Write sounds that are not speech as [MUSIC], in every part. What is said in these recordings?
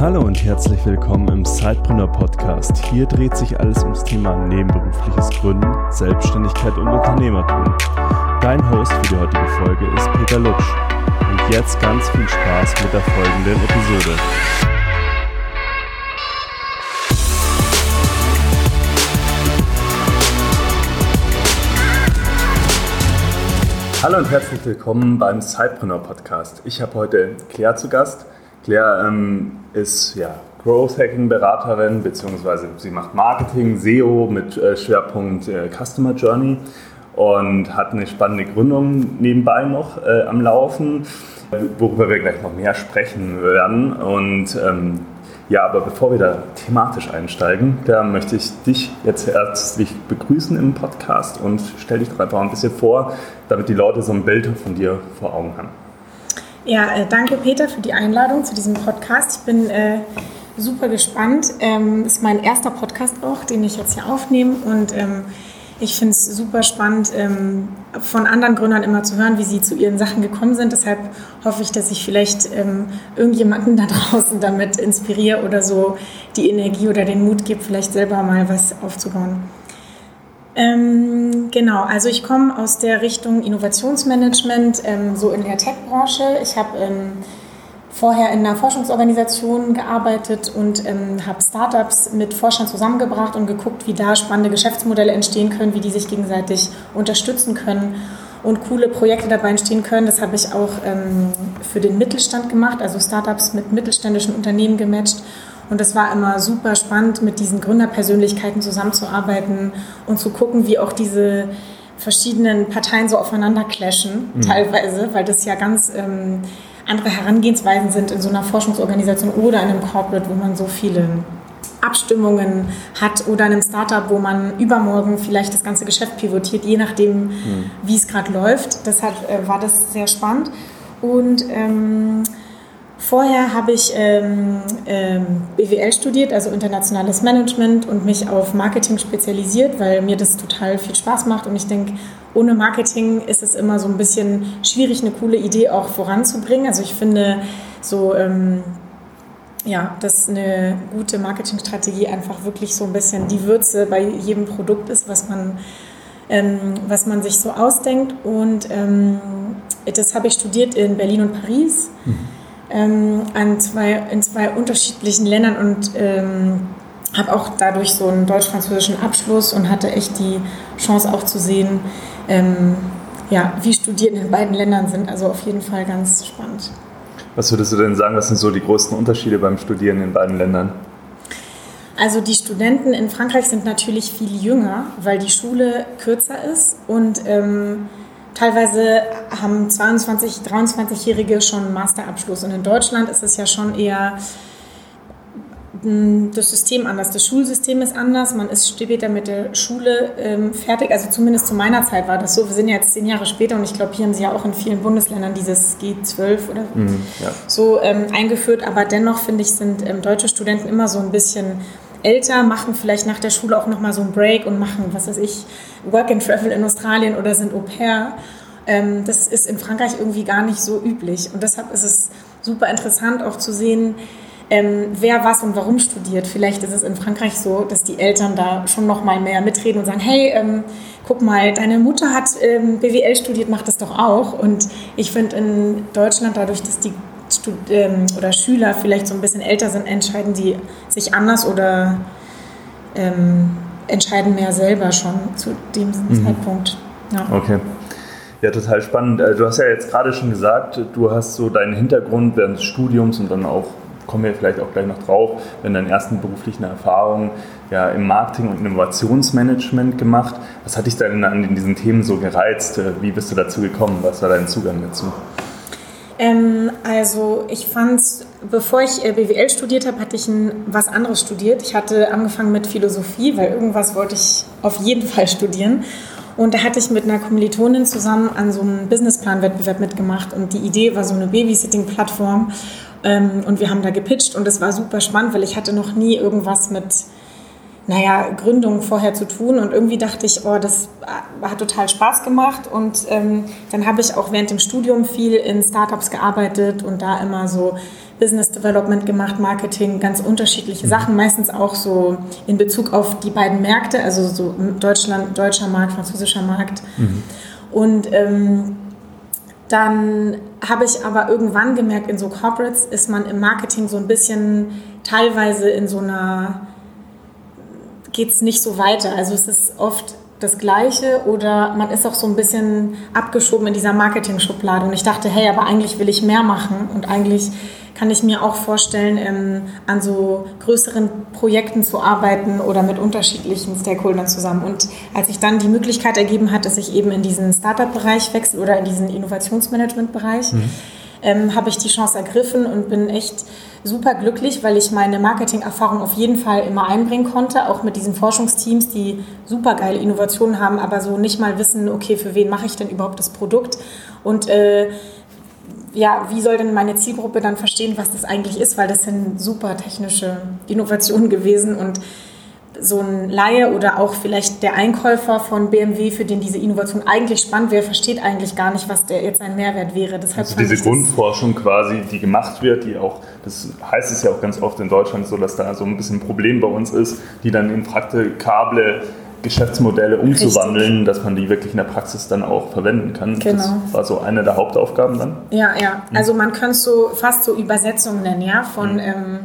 Hallo und herzlich willkommen im Sidepreneur Podcast. Hier dreht sich alles ums Thema nebenberufliches Gründen, Selbstständigkeit und Unternehmertum. Dein Host für die heutige Folge ist Peter Lutsch. Und jetzt ganz viel Spaß mit der folgenden Episode. Hallo und herzlich willkommen beim Sidepreneur Podcast. Ich habe heute Claire zu Gast. Claire ähm, ist ja, Growth Hacking Beraterin, beziehungsweise sie macht Marketing, SEO mit äh, Schwerpunkt äh, Customer Journey und hat eine spannende Gründung nebenbei noch äh, am Laufen, worüber wir gleich noch mehr sprechen werden. Und ähm, ja, aber bevor wir da thematisch einsteigen, da möchte ich dich jetzt herzlich begrüßen im Podcast und stell dich doch einfach ein bisschen vor, damit die Leute so ein Bild von dir vor Augen haben. Ja, äh, danke Peter für die Einladung zu diesem Podcast. Ich bin äh, super gespannt. Ähm, ist mein erster Podcast auch, den ich jetzt hier aufnehme und ähm, ich finde es super spannend, ähm, von anderen Gründern immer zu hören, wie sie zu ihren Sachen gekommen sind. Deshalb hoffe ich, dass ich vielleicht ähm, irgendjemanden da [LAUGHS] draußen damit inspiriere oder so die Energie oder den Mut gebe, vielleicht selber mal was aufzubauen. Ähm, genau, also ich komme aus der Richtung Innovationsmanagement, ähm, so in der Tech-Branche. Ich habe ähm, vorher in einer Forschungsorganisation gearbeitet und ähm, habe Startups mit Forschern zusammengebracht und geguckt, wie da spannende Geschäftsmodelle entstehen können, wie die sich gegenseitig unterstützen können und coole Projekte dabei entstehen können. Das habe ich auch ähm, für den Mittelstand gemacht, also Startups mit mittelständischen Unternehmen gematcht. Und das war immer super spannend, mit diesen Gründerpersönlichkeiten zusammenzuarbeiten und zu gucken, wie auch diese verschiedenen Parteien so aufeinander clashen, mhm. teilweise, weil das ja ganz ähm, andere Herangehensweisen sind in so einer Forschungsorganisation oder in einem Corporate, wo man so viele Abstimmungen hat oder in einem Startup, wo man übermorgen vielleicht das ganze Geschäft pivotiert, je nachdem, mhm. wie es gerade läuft. Deshalb äh, war das sehr spannend. Und ähm, vorher habe ich ähm, ähm, BWL studiert, also internationales Management und mich auf Marketing spezialisiert, weil mir das total viel Spaß macht und ich denke, ohne Marketing ist es immer so ein bisschen schwierig, eine coole Idee auch voranzubringen. Also ich finde so, ähm, ja, dass eine gute Marketingstrategie einfach wirklich so ein bisschen die Würze bei jedem Produkt ist, was man, ähm, was man sich so ausdenkt. Und ähm, das habe ich studiert in Berlin und Paris, mhm. Ähm, an zwei, in zwei unterschiedlichen Ländern und ähm, habe auch dadurch so einen deutsch-französischen Abschluss und hatte echt die Chance auch zu sehen, ähm, ja, wie Studierende in beiden Ländern sind. Also auf jeden Fall ganz spannend. Was würdest du denn sagen, was sind so die größten Unterschiede beim Studieren in beiden Ländern? Also die Studenten in Frankreich sind natürlich viel jünger, weil die Schule kürzer ist und ähm, teilweise haben 22, 23-Jährige schon einen Masterabschluss. Und in Deutschland ist es ja schon eher das System anders, das Schulsystem ist anders, man ist später mit der Schule ähm, fertig, also zumindest zu meiner Zeit war das so, wir sind ja jetzt zehn Jahre später und ich glaube, hier haben sie ja auch in vielen Bundesländern dieses G12 oder mhm, ja. so ähm, eingeführt, aber dennoch finde ich, sind ähm, deutsche Studenten immer so ein bisschen älter, machen vielleicht nach der Schule auch nochmal so einen Break und machen, was weiß ich, Work and Travel in Australien oder sind Au pair. Ähm, das ist in Frankreich irgendwie gar nicht so üblich und deshalb ist es super interessant auch zu sehen, ähm, wer was und warum studiert. Vielleicht ist es in Frankreich so, dass die Eltern da schon noch mal mehr mitreden und sagen, hey, ähm, guck mal, deine Mutter hat ähm, BWL studiert, macht das doch auch. Und ich finde in Deutschland dadurch, dass die oder Schüler vielleicht so ein bisschen älter sind, entscheiden die sich anders oder ähm, entscheiden mehr selber schon zu dem mhm. Zeitpunkt. Ja. Okay. Ja, total spannend. Äh, du hast ja jetzt gerade schon gesagt, du hast so deinen Hintergrund während des Studiums und dann auch kommen wir vielleicht auch gleich noch drauf, in deinen ersten beruflichen Erfahrungen ja, im Marketing- und Innovationsmanagement gemacht. Was hat dich denn an diesen Themen so gereizt? Wie bist du dazu gekommen? Was war dein Zugang dazu? Ähm, also ich fand bevor ich äh, BWL studiert habe, hatte ich ein, was anderes studiert. Ich hatte angefangen mit Philosophie, weil irgendwas wollte ich auf jeden Fall studieren. Und da hatte ich mit einer Kommilitonin zusammen an so einem Businessplan-Wettbewerb mitgemacht. Und die Idee war so eine Babysitting-Plattform. Ähm, und wir haben da gepitcht und es war super spannend, weil ich hatte noch nie irgendwas mit, naja, Gründung vorher zu tun und irgendwie dachte ich, oh, das hat total Spaß gemacht und ähm, dann habe ich auch während dem Studium viel in Startups gearbeitet und da immer so Business Development gemacht, Marketing, ganz unterschiedliche mhm. Sachen, meistens auch so in Bezug auf die beiden Märkte, also so Deutschland, deutscher Markt, französischer Markt. Mhm. Und ähm, dann habe ich aber irgendwann gemerkt, in so Corporates ist man im Marketing so ein bisschen teilweise in so einer, geht es nicht so weiter. Also es ist oft das Gleiche oder man ist auch so ein bisschen abgeschoben in dieser Marketing-Schublade. Und ich dachte, hey, aber eigentlich will ich mehr machen und eigentlich kann ich mir auch vorstellen, ähm, an so größeren Projekten zu arbeiten oder mit unterschiedlichen Stakeholdern zusammen. Und als sich dann die Möglichkeit ergeben hat, dass ich eben in diesen Startup-Bereich wechsle oder in diesen Innovationsmanagement-Bereich, mhm. ähm, habe ich die Chance ergriffen und bin echt super glücklich, weil ich meine Marketing-Erfahrung auf jeden Fall immer einbringen konnte, auch mit diesen Forschungsteams, die super geile Innovationen haben, aber so nicht mal wissen, okay, für wen mache ich denn überhaupt das Produkt? Und äh, ja, wie soll denn meine Zielgruppe dann verstehen, was das eigentlich ist, weil das sind super technische Innovationen gewesen und so ein Laie oder auch vielleicht der Einkäufer von BMW, für den diese Innovation eigentlich spannend wäre, versteht eigentlich gar nicht, was der jetzt ein Mehrwert wäre. Deshalb also diese Grundforschung quasi, die gemacht wird, die auch, das heißt es ja auch ganz oft in Deutschland so, dass da so ein bisschen ein Problem bei uns ist, die dann in praktikable Geschäftsmodelle umzuwandeln, Richtig. dass man die wirklich in der Praxis dann auch verwenden kann. Genau. Das war so eine der Hauptaufgaben dann. Ja, ja. Also man könnte es so fast so Übersetzungen nennen, ja, von mhm. ähm,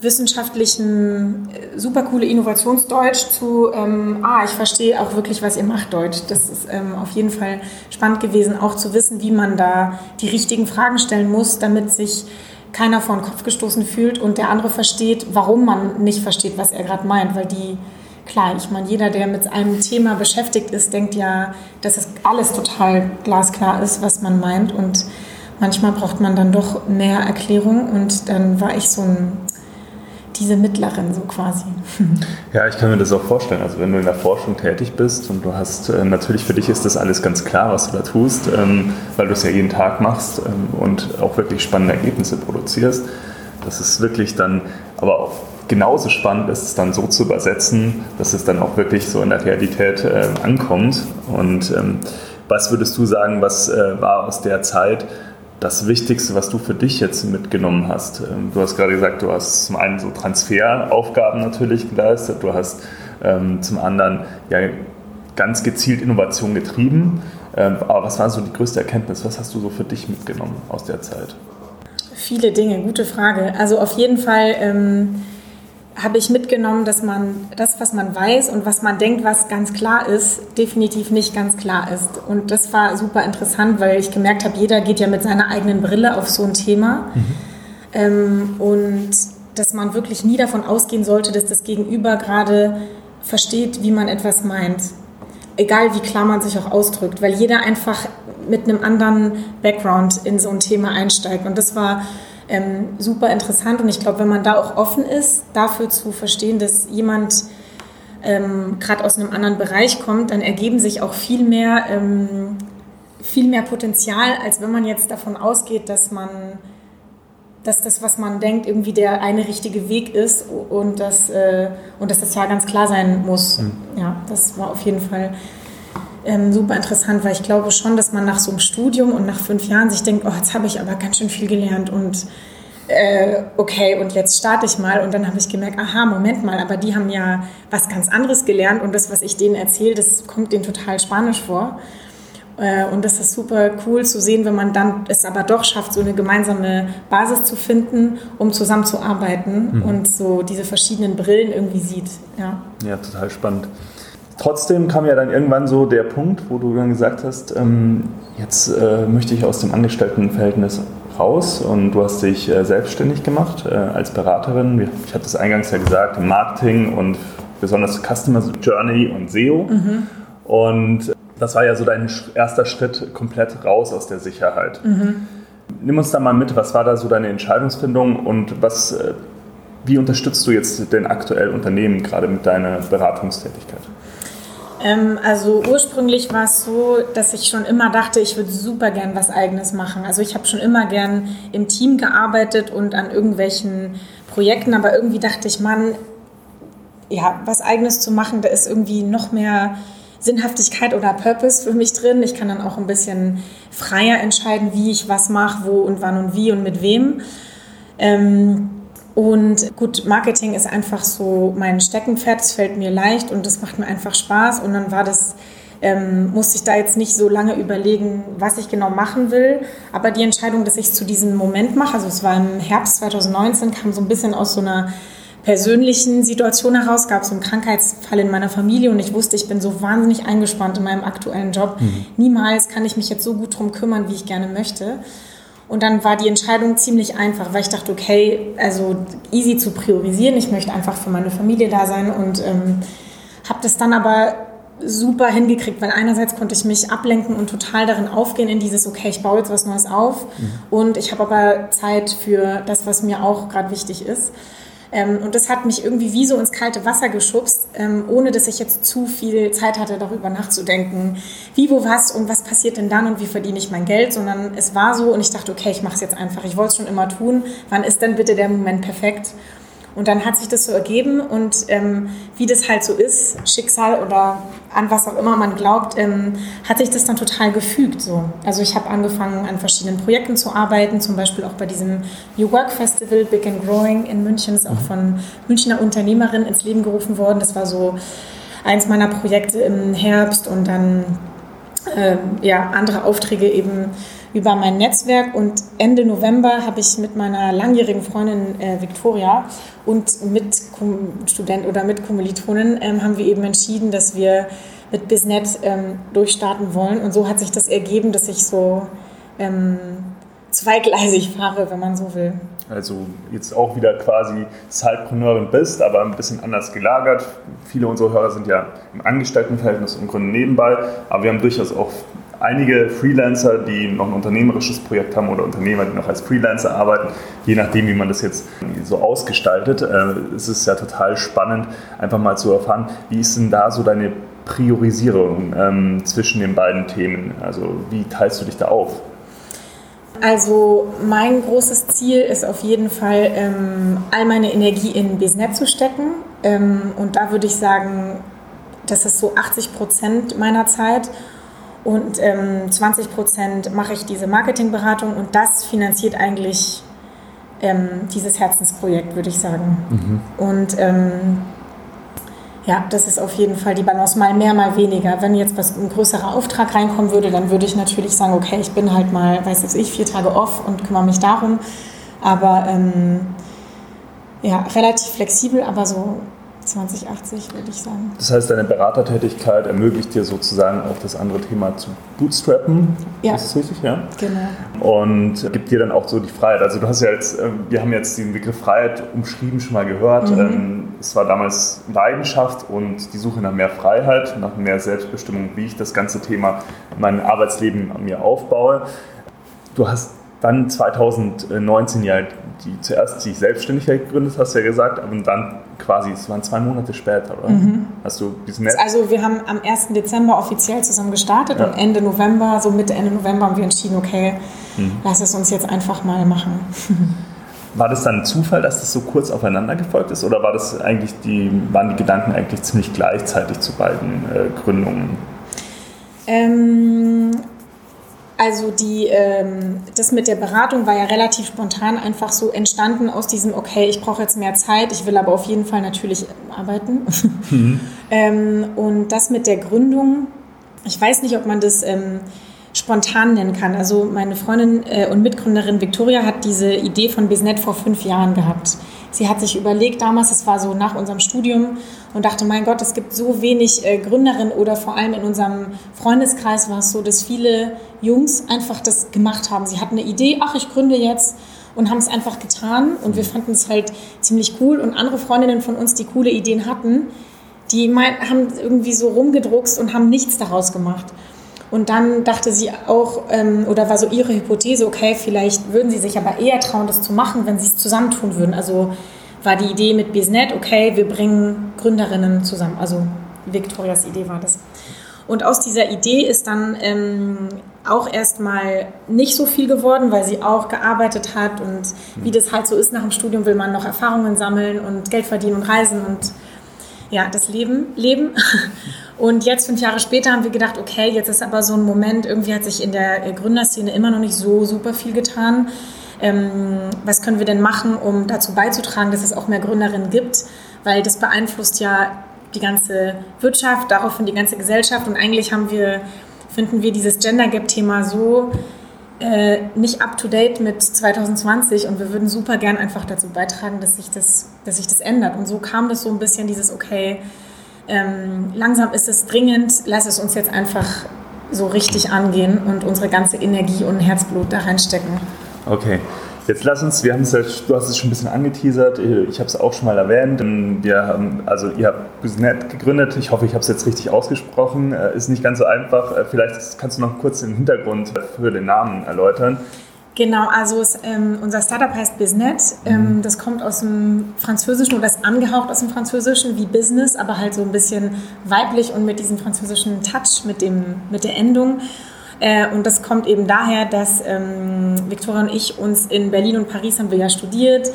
wissenschaftlichen, äh, super coole Innovationsdeutsch zu, ähm, ah, ich verstehe auch wirklich, was ihr macht, Deutsch. Das ist ähm, auf jeden Fall spannend gewesen, auch zu wissen, wie man da die richtigen Fragen stellen muss, damit sich keiner vor den Kopf gestoßen fühlt und der andere versteht, warum man nicht versteht, was er gerade meint, weil die klar, ich meine, jeder, der mit einem Thema beschäftigt ist, denkt ja, dass es alles total glasklar ist, was man meint. Und manchmal braucht man dann doch mehr Erklärung. Und dann war ich so ein diese Mittlerin so quasi. [LAUGHS] Ja, ich kann mir das auch vorstellen. Also wenn du in der Forschung tätig bist und du hast, äh, natürlich für dich ist das alles ganz klar, was du da tust, ähm, weil du es ja jeden Tag machst ähm, und auch wirklich spannende Ergebnisse produzierst. Das ist wirklich dann, aber auch genauso spannend ist es dann so zu übersetzen, dass es dann auch wirklich so in der Realität äh, ankommt. Und ähm, was würdest du sagen, was äh, war aus der Zeit, das Wichtigste, was du für dich jetzt mitgenommen hast? Ähm, du hast gerade gesagt, du hast zum einen so Transferaufgaben natürlich geleistet, du hast ähm, zum anderen ja ganz gezielt Innovation getrieben. Ähm, aber was war so die größte Erkenntnis? Was hast du so für dich mitgenommen aus der Zeit? Viele Dinge, gute Frage. Also auf jeden Fall ähm, habe ich mitgenommen, dass man das, was man weiß und was man denkt, was ganz klar ist, definitiv nicht ganz klar ist. Und das war super interessant, weil ich gemerkt habe, jeder geht ja mit seiner eigenen Brille auf so ein Thema. Mhm. Ähm, und dass man wirklich nie davon ausgehen sollte, dass das Gegenüber gerade versteht, wie man etwas meint. Egal wie klar man sich auch ausdrückt, weil jeder einfach mit einem anderen Background in so ein Thema einsteigt. Und das war ähm, super interessant und ich glaube, wenn man da auch offen ist, dafür zu verstehen, dass jemand ähm, gerade aus einem anderen Bereich kommt, dann ergeben sich auch viel mehr, ähm, viel mehr Potenzial, als wenn man jetzt davon ausgeht, dass man dass das, was man denkt, irgendwie der eine richtige Weg ist und dass, äh, und dass das ja ganz klar sein muss. Mhm. Ja, das war auf jeden Fall ähm, super interessant, weil ich glaube schon, dass man nach so einem Studium und nach fünf Jahren sich denkt, oh, jetzt habe ich aber ganz schön viel gelernt und äh, okay, und jetzt starte ich mal. Und dann habe ich gemerkt, aha, Moment mal, aber die haben ja was ganz anderes gelernt und das, was ich denen erzähle, das kommt denen total spanisch vor. Äh, und das ist super cool zu sehen, wenn man dann es aber doch schafft, so eine gemeinsame Basis zu finden, um zusammenzuarbeiten mhm. und so diese verschiedenen Brillen irgendwie sieht. Ja, ja total spannend. Trotzdem kam ja dann irgendwann so der Punkt, wo du dann gesagt hast, ähm, jetzt äh, möchte ich aus dem Angestelltenverhältnis raus und du hast dich äh, selbstständig gemacht äh, als Beraterin. Ich hatte es eingangs ja gesagt, im Marketing und besonders Customer Journey und SEO. Mhm. Und das war ja so dein erster Schritt komplett raus aus der Sicherheit. Mhm. Nimm uns da mal mit, was war da so deine Entscheidungsfindung und was, äh, wie unterstützt du jetzt denn aktuell Unternehmen gerade mit deiner Beratungstätigkeit? Ähm, also ursprünglich war es so, dass ich schon immer dachte, ich würde super gern was Eigenes machen. Also ich habe schon immer gern im Team gearbeitet und an irgendwelchen Projekten, aber irgendwie dachte ich, Mann, ja, was Eigenes zu machen, da ist irgendwie noch mehr Sinnhaftigkeit oder Purpose für mich drin. Ich kann dann auch ein bisschen freier entscheiden, wie ich was mache, wo und wann und wie und mit wem. Ähm, und gut, Marketing ist einfach so mein Steckenpferd, es fällt mir leicht und es macht mir einfach Spaß. Und dann war das, ähm, musste ich da jetzt nicht so lange überlegen, was ich genau machen will. Aber die Entscheidung, dass ich es zu diesem Moment mache, also es war im Herbst 2019, kam so ein bisschen aus so einer persönlichen Situation heraus, gab es einen Krankheitsfall in meiner Familie und ich wusste, ich bin so wahnsinnig eingespannt in meinem aktuellen Job. Mhm. Niemals kann ich mich jetzt so gut drum kümmern, wie ich gerne möchte. Und dann war die Entscheidung ziemlich einfach, weil ich dachte, okay, also easy zu priorisieren. Ich möchte einfach für meine Familie da sein und ähm, habe das dann aber super hingekriegt, weil einerseits konnte ich mich ablenken und total darin aufgehen in dieses, okay, ich baue jetzt was Neues auf mhm. und ich habe aber Zeit für das, was mir auch gerade wichtig ist. Ähm, und das hat mich irgendwie wie so ins kalte Wasser geschubst, ähm, ohne dass ich jetzt zu viel Zeit hatte, darüber nachzudenken, wie, wo, was und was passiert denn dann und wie verdiene ich mein Geld, sondern es war so und ich dachte, okay, ich mache es jetzt einfach. Ich wollte es schon immer tun. Wann ist denn bitte der Moment perfekt? Und dann hat sich das so ergeben und ähm, wie das halt so ist, Schicksal oder an was auch immer man glaubt, ähm, hat sich das dann total gefügt. So. Also ich habe angefangen an verschiedenen Projekten zu arbeiten, zum Beispiel auch bei diesem New Work Festival Big and Growing in München, ist auch mhm. von Münchner Unternehmerin ins Leben gerufen worden. Das war so eins meiner Projekte im Herbst und dann äh, ja, andere Aufträge eben über mein Netzwerk und Ende November habe ich mit meiner langjährigen Freundin äh, Victoria und mit Student oder mit Kommilitonen ähm, haben wir eben entschieden, dass wir mit Biznet ähm, durchstarten wollen und so hat sich das ergeben, dass ich so ähm, zweigleisig fahre, wenn man so will. Also jetzt auch wieder quasi Zeitpreneurin bist, aber ein bisschen anders gelagert. Viele unserer Hörer sind ja im Angestelltenverhältnis und gründen nebenbei, aber wir haben durchaus auch einige Freelancer, die noch ein unternehmerisches Projekt haben oder Unternehmer, die noch als Freelancer arbeiten, je nachdem, wie man das jetzt so ausgestaltet. Äh, es ist ja total spannend, einfach mal zu erfahren, wie ist denn da so deine Priorisierung ähm, zwischen den beiden Themen? Also wie teilst du dich da auf? Also mein großes Ziel ist auf jeden Fall, ähm, all meine Energie in Business zu stecken. Ähm, und da würde ich sagen, das ist so 80 Prozent meiner Zeit. Und ähm, 20 Prozent mache ich diese Marketingberatung und das finanziert eigentlich ähm, dieses Herzensprojekt, würde ich sagen. Mhm. Und ähm, ja, das ist auf jeden Fall die Balance, mal mehr, mal weniger. Wenn jetzt was, ein größerer Auftrag reinkommen würde, dann würde ich natürlich sagen, okay, ich bin halt mal, weiß jetzt ich, vier Tage off und kümmere mich darum. Aber ähm, ja, relativ flexibel, aber so 2080, würde ich sagen. Das heißt, deine Beratertätigkeit ermöglicht dir sozusagen auch das andere Thema zu bootstrappen. Ja. Ist das richtig? Ja. Genau. Und gibt dir dann auch so die Freiheit. Also du hast ja jetzt, ähm, wir haben jetzt den Begriff Freiheit umschrieben schon mal gehört. Mhm. Ähm, es war damals Leidenschaft und die Suche nach mehr Freiheit, nach mehr Selbstbestimmung, wie ich das ganze Thema mein Arbeitsleben an mir aufbaue. Du hast dann 2019 ja die, zuerst die Selbstständigkeit gegründet, hast du ja gesagt, aber dann quasi, es waren zwei Monate später, oder? Mhm. Hast du diesen Also wir haben am 1. Dezember offiziell zusammen gestartet ja. und Ende November, so Mitte, Ende November haben wir entschieden, okay, mhm. lass es uns jetzt einfach mal machen. [LAUGHS] War das dann ein Zufall, dass das so kurz aufeinander gefolgt ist oder war das eigentlich die, waren die Gedanken eigentlich ziemlich gleichzeitig zu beiden äh, Gründungen? Ähm, also die, ähm, das mit der Beratung war ja relativ spontan einfach so entstanden aus diesem, okay, ich brauche jetzt mehr Zeit, ich will aber auf jeden Fall natürlich arbeiten. [LAUGHS] Mhm. ähm, und das mit der Gründung, ich weiß nicht, ob man das ähm, spontan nennen kann. Also meine Freundin äh, und Mitgründerin Victoria hat diese Idee von Biznet vor fünf Jahren gehabt. Sie hat sich überlegt damals, es war so nach unserem Studium und dachte, mein Gott, es gibt so wenig äh, Gründerinnen oder vor allem in unserem Freundeskreis war es so, dass viele Jungs einfach das gemacht haben. Sie hatten eine Idee, ach, ich gründe jetzt und haben es einfach getan und wir fanden es halt ziemlich cool und andere Freundinnen von uns, die coole Ideen hatten, die haben irgendwie so rumgedruckst und haben nichts daraus gemacht. Und dann dachte sie auch, ähm, oder war so ihre Hypothese, okay, vielleicht würden sie sich aber eher trauen, das zu machen, wenn sie es zusammentun würden. Also war die Idee mit Biznet, okay, wir bringen Gründerinnen zusammen. Also Victorias Idee war das. Und aus dieser Idee ist dann ähm, auch erstmal nicht so viel geworden, weil sie auch gearbeitet hat und wie das halt so ist nach dem Studium will man noch Erfahrungen sammeln und Geld verdienen und reisen und ja, das Leben leben. [LAUGHS] Und jetzt, fünf Jahre später, haben wir gedacht, okay, jetzt ist aber so ein Moment, irgendwie hat sich in der Gründerszene immer noch nicht so super viel getan. ähm, was können wir denn machen, um dazu beizutragen, dass es auch mehr Gründerinnen gibt, weil das beeinflusst ja die ganze Wirtschaft, daraufhin die ganze Gesellschaft und eigentlich haben wir, finden wir dieses Gender Gap-Thema so äh, nicht up to date mit 2020 und wir würden super gern einfach dazu beitragen, dass sich das, dass sich das ändert. Und so kam das so ein bisschen dieses, okay, ähm, langsam ist es dringend, lass es uns jetzt einfach so richtig angehen und unsere ganze Energie und Herzblut da reinstecken. Okay. Jetzt lass uns, wir haben es ja, du hast es schon ein bisschen angeteasert, ich habe es auch schon mal erwähnt. Wir haben, also ihr habt Business gegründet, ich hoffe, ich habe es jetzt richtig ausgesprochen, äh, ist nicht ganz so einfach. Äh, vielleicht kannst du noch kurz den Hintergrund für den Namen erläutern. Genau, also es, ähm, unser Startup heißt Biznet. Ähm, mhm. das kommt aus dem Französischen oder ist angehaucht aus dem Französischen wie Business, aber halt so ein bisschen weiblich und mit diesem französischen Touch, mit, dem, mit der Endung. Äh, und das kommt eben daher, dass ähm, Victoria und ich uns in Berlin und Paris haben wir ja studiert.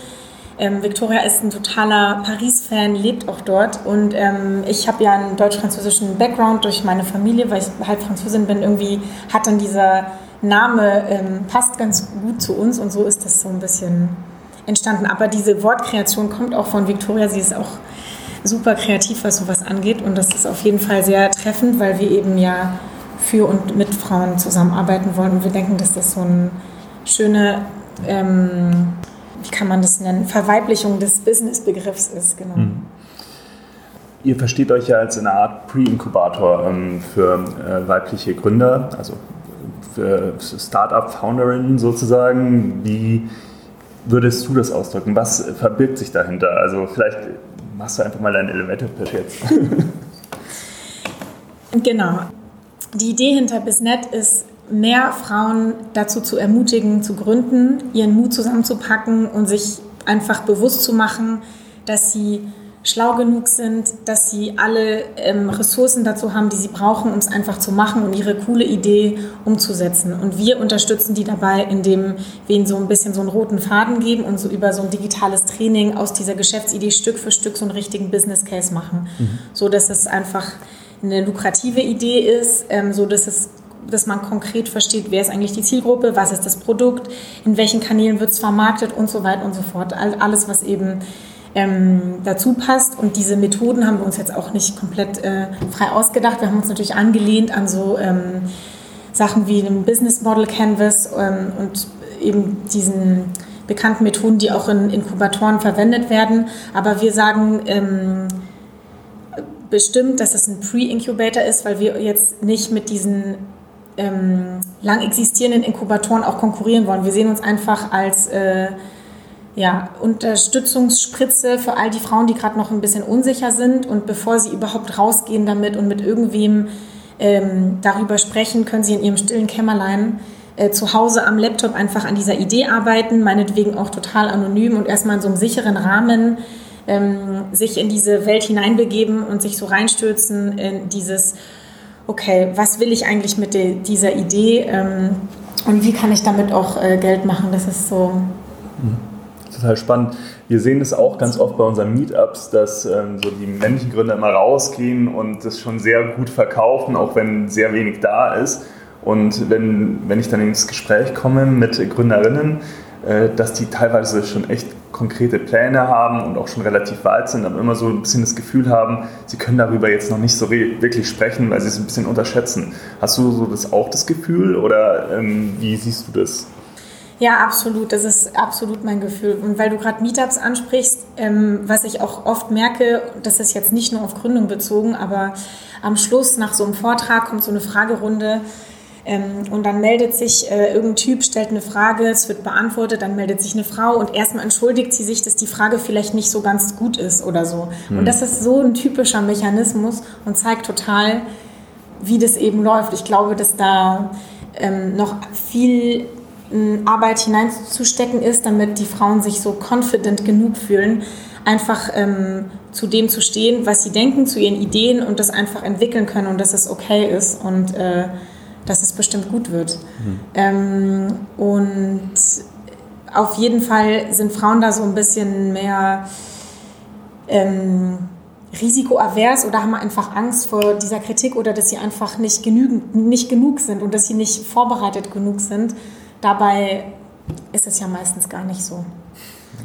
Ähm, Victoria ist ein totaler Paris-Fan, lebt auch dort. Und ähm, ich habe ja einen deutsch-französischen Background durch meine Familie, weil ich halb Französin bin. Irgendwie hat dann dieser Name ähm, passt ganz gut zu uns und so ist das so ein bisschen entstanden. Aber diese Wortkreation kommt auch von Victoria. Sie ist auch super kreativ, was sowas angeht. Und das ist auf jeden Fall sehr treffend, weil wir eben ja für und mit Frauen zusammenarbeiten wollen. Und wir denken, dass das so eine schöne, ähm, wie kann man das nennen, Verweiblichung des Business-Begriffs ist. Genau. Mhm. Ihr versteht euch ja als eine Art Pre-Inkubator ähm, für äh, weibliche Gründer, also Startup-Founderinnen sozusagen. Wie würdest du das ausdrücken? Was verbirgt sich dahinter? Also vielleicht machst du einfach mal deinen Elevator-Pitch jetzt. [LAUGHS] genau. Die Idee hinter Bisnet ist, mehr Frauen dazu zu ermutigen, zu gründen, ihren Mut zusammenzupacken und sich einfach bewusst zu machen, dass sie schlau genug sind, dass sie alle ähm, Ressourcen dazu haben, die sie brauchen, um es einfach zu machen und ihre coole Idee umzusetzen. Und wir unterstützen die dabei, indem wir ihnen so ein bisschen so einen roten Faden geben und so über so ein digitales Training aus dieser Geschäftsidee Stück für Stück so einen richtigen Business Case machen, mhm. so dass es einfach eine lukrative Idee ist, ähm, so dass es dass man konkret versteht, wer ist eigentlich die Zielgruppe, was ist das Produkt, in welchen Kanälen wird es vermarktet und so weiter und so fort. Alles, was eben ähm, dazu passt. Und diese Methoden haben wir uns jetzt auch nicht komplett äh, frei ausgedacht. Wir haben uns natürlich angelehnt an so ähm, Sachen wie einem Business Model Canvas ähm, und eben diesen bekannten Methoden, die auch in Inkubatoren verwendet werden. Aber wir sagen, ähm, bestimmt, dass es ein Pre-Incubator ist, weil wir jetzt nicht mit diesen ähm, lang existierenden Inkubatoren auch konkurrieren wollen. Wir sehen uns einfach als äh, ja, Unterstützungsspritze für all die Frauen, die gerade noch ein bisschen unsicher sind und bevor sie überhaupt rausgehen damit und mit irgendwem ähm, darüber sprechen, können sie in ihrem stillen Kämmerlein äh, zu Hause am Laptop einfach an dieser Idee arbeiten, meinetwegen auch total anonym und erstmal in so einem sicheren Rahmen ähm, sich in diese Welt hineinbegeben und sich so reinstürzen in dieses, okay, was will ich eigentlich mit de, dieser Idee ähm, und wie kann ich damit auch äh, Geld machen? Das ist so. Mhm. Total spannend. Wir sehen es auch ganz oft bei unseren Meetups, dass ähm, so die männlichen Gründer immer rausgehen und das schon sehr gut verkaufen, auch wenn sehr wenig da ist. Und wenn, wenn ich dann ins Gespräch komme mit Gründerinnen, äh, dass die teilweise schon echt konkrete Pläne haben und auch schon relativ weit sind, aber immer so ein bisschen das Gefühl haben, sie können darüber jetzt noch nicht so wirklich sprechen, weil sie es ein bisschen unterschätzen. Hast du so das auch das Gefühl oder ähm, wie siehst du das? Ja, absolut. Das ist absolut mein Gefühl. Und weil du gerade Meetups ansprichst, ähm, was ich auch oft merke, das ist jetzt nicht nur auf Gründung bezogen, aber am Schluss nach so einem Vortrag kommt so eine Fragerunde ähm, und dann meldet sich äh, irgendein Typ, stellt eine Frage, es wird beantwortet, dann meldet sich eine Frau und erstmal entschuldigt sie sich, dass die Frage vielleicht nicht so ganz gut ist oder so. Mhm. Und das ist so ein typischer Mechanismus und zeigt total, wie das eben läuft. Ich glaube, dass da ähm, noch viel Arbeit hineinzustecken ist, damit die Frauen sich so confident genug fühlen, einfach ähm, zu dem zu stehen, was sie denken, zu ihren Ideen und das einfach entwickeln können und dass es okay ist. Und äh, dass es bestimmt gut wird. Mhm. Ähm, und auf jeden Fall sind Frauen da so ein bisschen mehr ähm, risikoavers oder haben einfach Angst vor dieser Kritik oder dass sie einfach nicht, genügend, nicht genug sind und dass sie nicht vorbereitet genug sind. Dabei ist es ja meistens gar nicht so.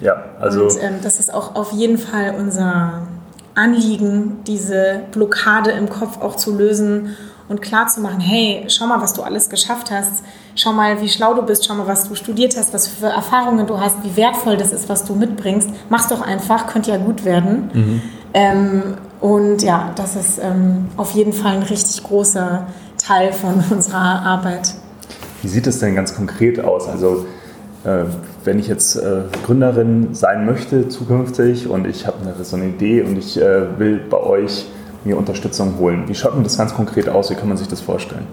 Ja, also. Und ähm, das ist auch auf jeden Fall unser Anliegen, diese Blockade im Kopf auch zu lösen und klar zu machen, hey, schau mal, was du alles geschafft hast, schau mal, wie schlau du bist, schau mal, was du studiert hast, was für Erfahrungen du hast, wie wertvoll das ist, was du mitbringst. Mach's doch einfach, könnte ja gut werden. Mhm. Ähm, und ja, das ist ähm, auf jeden Fall ein richtig großer Teil von [LAUGHS] unserer Arbeit. Wie sieht es denn ganz konkret aus? Also äh, wenn ich jetzt äh, Gründerin sein möchte zukünftig und ich habe so eine Idee und ich äh, will bei euch mir Unterstützung holen, wie schaut denn das ganz konkret aus? Wie kann man sich das vorstellen?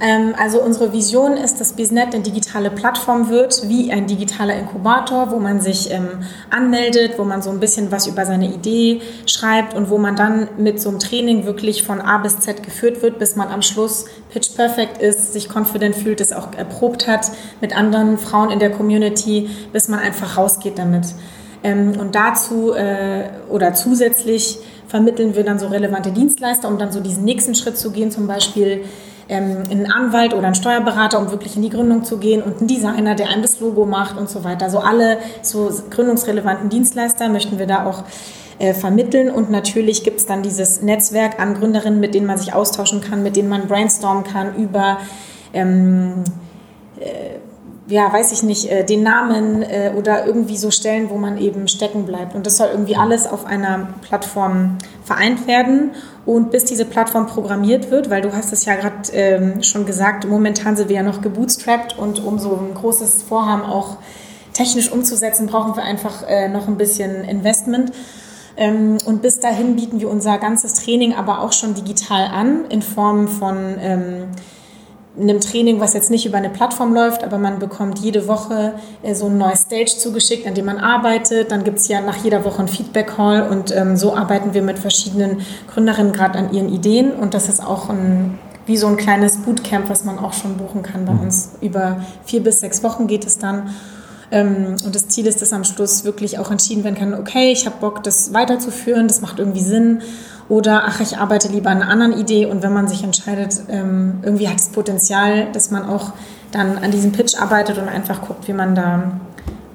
Ähm, also unsere Vision ist, dass BizNet eine digitale Plattform wird, wie ein digitaler Inkubator, wo man sich ähm, anmeldet, wo man so ein bisschen was über seine Idee schreibt und wo man dann mit so einem Training wirklich von A bis Z geführt wird, bis man am Schluss pitch perfect ist, sich confident fühlt, es auch erprobt hat mit anderen Frauen in der Community, bis man einfach rausgeht damit. Ähm, und dazu äh, oder zusätzlich vermitteln wir dann so relevante Dienstleister, um dann so diesen nächsten Schritt zu gehen, zum Beispiel ähm, einen Anwalt oder einen Steuerberater, um wirklich in die Gründung zu gehen und einen Designer, der einem das Logo macht und so weiter. Also alle so gründungsrelevanten Dienstleister möchten wir da auch äh, vermitteln und natürlich gibt es dann dieses Netzwerk an Gründerinnen, mit denen man sich austauschen kann, mit denen man brainstormen kann über ähm, äh, ja, weiß ich nicht, äh, den Namen äh, oder irgendwie so Stellen, wo man eben stecken bleibt. Und das soll irgendwie alles auf einer Plattform vereint werden. Und bis diese Plattform programmiert wird, weil du hast es ja gerade ähm, schon gesagt, momentan sind wir ja noch gebootstrapped und um so ein großes Vorhaben auch technisch umzusetzen, brauchen wir einfach äh, noch ein bisschen Investment. Ähm, und bis dahin bieten wir unser ganzes Training aber auch schon digital an, in Form von ähm, einem Training, was jetzt nicht über eine Plattform läuft, aber man bekommt jede Woche äh, so ein neues Stage zugeschickt, an dem man arbeitet. Dann gibt es ja nach jeder Woche ein Feedback-Call und ähm, so arbeiten wir mit verschiedenen Gründerinnen gerade an ihren Ideen und das ist auch ein, wie so ein kleines Bootcamp, was man auch schon buchen kann bei mhm. uns. Über vier bis sechs Wochen geht es dann. Ähm, und das Ziel ist, dass am Schluss wirklich auch entschieden werden kann, okay, ich habe Bock, das weiterzuführen, das macht irgendwie Sinn oder ach, ich arbeite lieber an einer anderen Idee und wenn man sich entscheidet, ähm, irgendwie hat es Potenzial, dass man auch dann an diesem Pitch arbeitet und einfach guckt, wie man da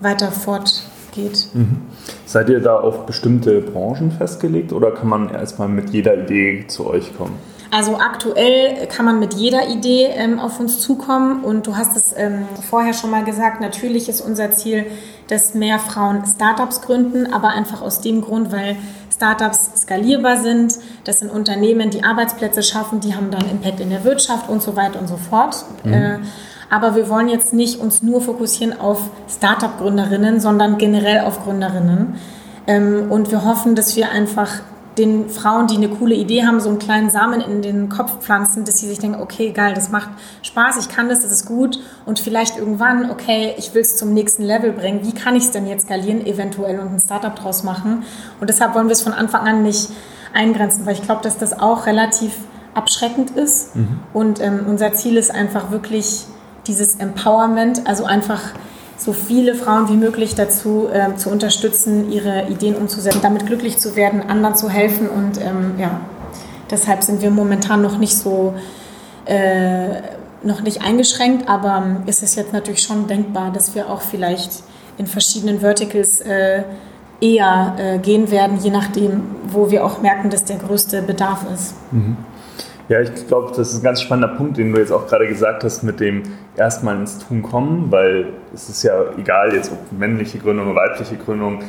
weiter fortgeht. Mhm. Seid ihr da auf bestimmte Branchen festgelegt oder kann man erstmal mit jeder Idee zu euch kommen? Also aktuell kann man mit jeder Idee ähm, auf uns zukommen und du hast es ähm, vorher schon mal gesagt, natürlich ist unser Ziel, dass mehr Frauen Startups gründen, aber einfach aus dem Grund, weil Startups skalierbar sind. Das sind Unternehmen, die Arbeitsplätze schaffen, die haben dann Impact in der Wirtschaft und so weiter und so fort. Mhm. Äh, aber wir wollen jetzt nicht uns nur fokussieren auf Startup-Gründerinnen, sondern generell auf Gründerinnen. Ähm, und wir hoffen, dass wir einfach den Frauen, die eine coole Idee haben, so einen kleinen Samen in den Kopf pflanzen, dass sie sich denken, okay, geil, das macht Spaß, ich kann das, das ist gut und vielleicht irgendwann, okay, ich will es zum nächsten Level bringen. Wie kann ich es denn jetzt skalieren, eventuell und ein Startup draus machen? Und deshalb wollen wir es von Anfang an nicht eingrenzen, weil ich glaube, dass das auch relativ abschreckend ist. Mhm. Und ähm, unser Ziel ist einfach wirklich dieses Empowerment, also einfach so viele Frauen wie möglich dazu äh, zu unterstützen, ihre Ideen umzusetzen, damit glücklich zu werden, anderen zu helfen. Und ähm, ja, deshalb sind wir momentan noch nicht so, äh, noch nicht eingeschränkt, aber ähm, ist es jetzt natürlich schon denkbar, dass wir auch vielleicht in verschiedenen Verticals äh, eher äh, gehen werden, je nachdem, wo wir auch merken, dass der größte Bedarf ist. Mhm. Ja, ich glaube, das ist ein ganz spannender Punkt, den du jetzt auch gerade gesagt hast, mit dem erstmal ins Tun kommen, weil es ist ja egal, jetzt ob männliche Gründung oder weibliche Gründung,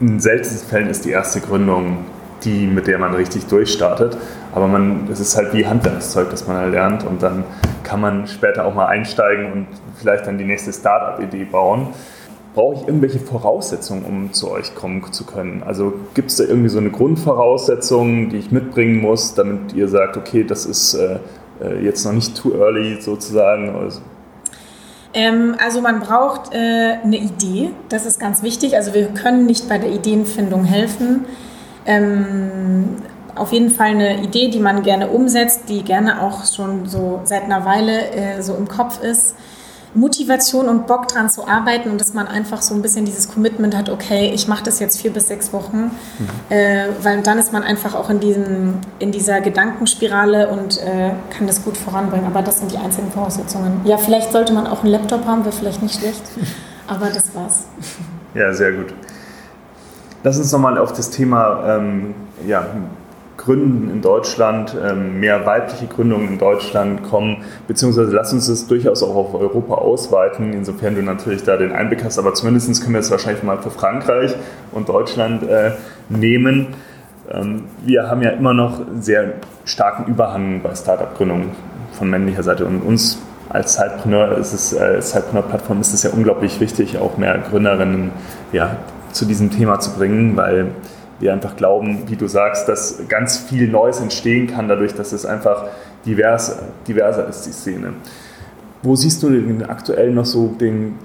in seltensten Fällen ist die erste Gründung die, mit der man richtig durchstartet. Aber man, es ist halt wie Handwerkszeug, das man lernt. Und dann kann man später auch mal einsteigen und vielleicht dann die nächste Startup-Idee bauen brauche ich irgendwelche Voraussetzungen, um zu euch kommen zu können? Also gibt es da irgendwie so eine Grundvoraussetzung, die ich mitbringen muss, damit ihr sagt, okay, das ist äh, äh jetzt noch nicht too early sozusagen? Also, ähm, also man braucht äh, eine Idee, das ist ganz wichtig. Also wir können nicht bei der Ideenfindung helfen. Ähm, auf jeden Fall eine Idee, die man gerne umsetzt, die gerne auch schon so seit einer Weile äh, so im Kopf ist Motivation und Bock dran zu arbeiten und dass man einfach so ein bisschen dieses Commitment hat, okay, ich mache das jetzt vier bis sechs Wochen, mhm. äh, weil dann ist man einfach auch in, diesem, in dieser Gedankenspirale und äh, kann das gut voranbringen. Aber das sind die einzigen Voraussetzungen. Ja, vielleicht sollte man auch einen Laptop haben, wäre vielleicht nicht schlecht, [LAUGHS] aber das war's. Ja, sehr gut. Lass uns nochmal auf das Thema ähm, ja, Gründen in Deutschland, ähm, mehr weibliche Gründungen in Deutschland kommen, beziehungsweise lass uns das durchaus auch auf Europa ausweiten, insofern du natürlich da den Einblick hast, aber zumindest können wir es wahrscheinlich mal für Frankreich und Deutschland äh, nehmen. Ähm, wir haben ja immer noch einen sehr starken Überhang bei Startup-Gründungen von männlicher Seite und uns als Zeitpreneur ist es, äh, Zeitpreneur-Plattform ist es ja unglaublich wichtig, auch mehr Gründerinnen ja, zu diesem Thema zu bringen, weil wir einfach glauben, wie du sagst, dass ganz viel Neues entstehen kann, dadurch, dass es einfach divers, diverser ist, die Szene. Wo siehst du denn aktuell noch so den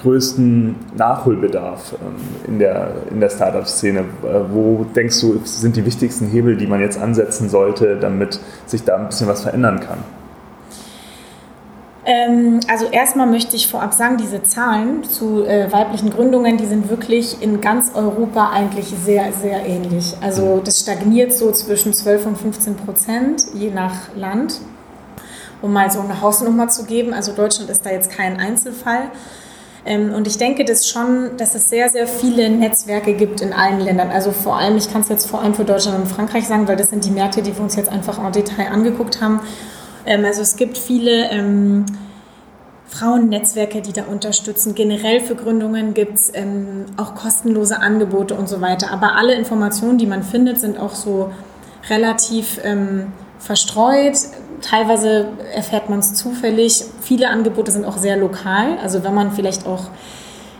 größten Nachholbedarf ähm, in der, in der Startup-Szene? Äh, wo denkst du, sind die wichtigsten Hebel, die man jetzt ansetzen sollte, damit sich da ein bisschen was verändern kann? Ähm, also erstmal möchte ich vorab sagen, diese Zahlen zu äh, weiblichen Gründungen, die sind wirklich in ganz Europa eigentlich sehr, sehr ähnlich. Also das stagniert so zwischen 12 und 15 Prozent, je nach Land. Um mal so eine Hausnummer zu geben, also Deutschland ist da jetzt kein Einzelfall. Ähm, und ich denke das schon, dass es sehr, sehr viele Netzwerke gibt in allen Ländern. Also vor allem, ich kann es jetzt vor allem für Deutschland und Frankreich sagen, weil das sind die Märkte, die wir uns jetzt einfach en Detail angeguckt haben. Ähm, also es gibt viele ähm, Frauennetzwerke, die da unterstützen. Generell für Gründungen gibt es ähm, auch kostenlose Angebote und so weiter. Aber alle Informationen, die man findet, sind auch so relativ ähm, verstreut. Teilweise erfährt man es zufällig. Viele Angebote sind auch sehr lokal. Also wenn man vielleicht auch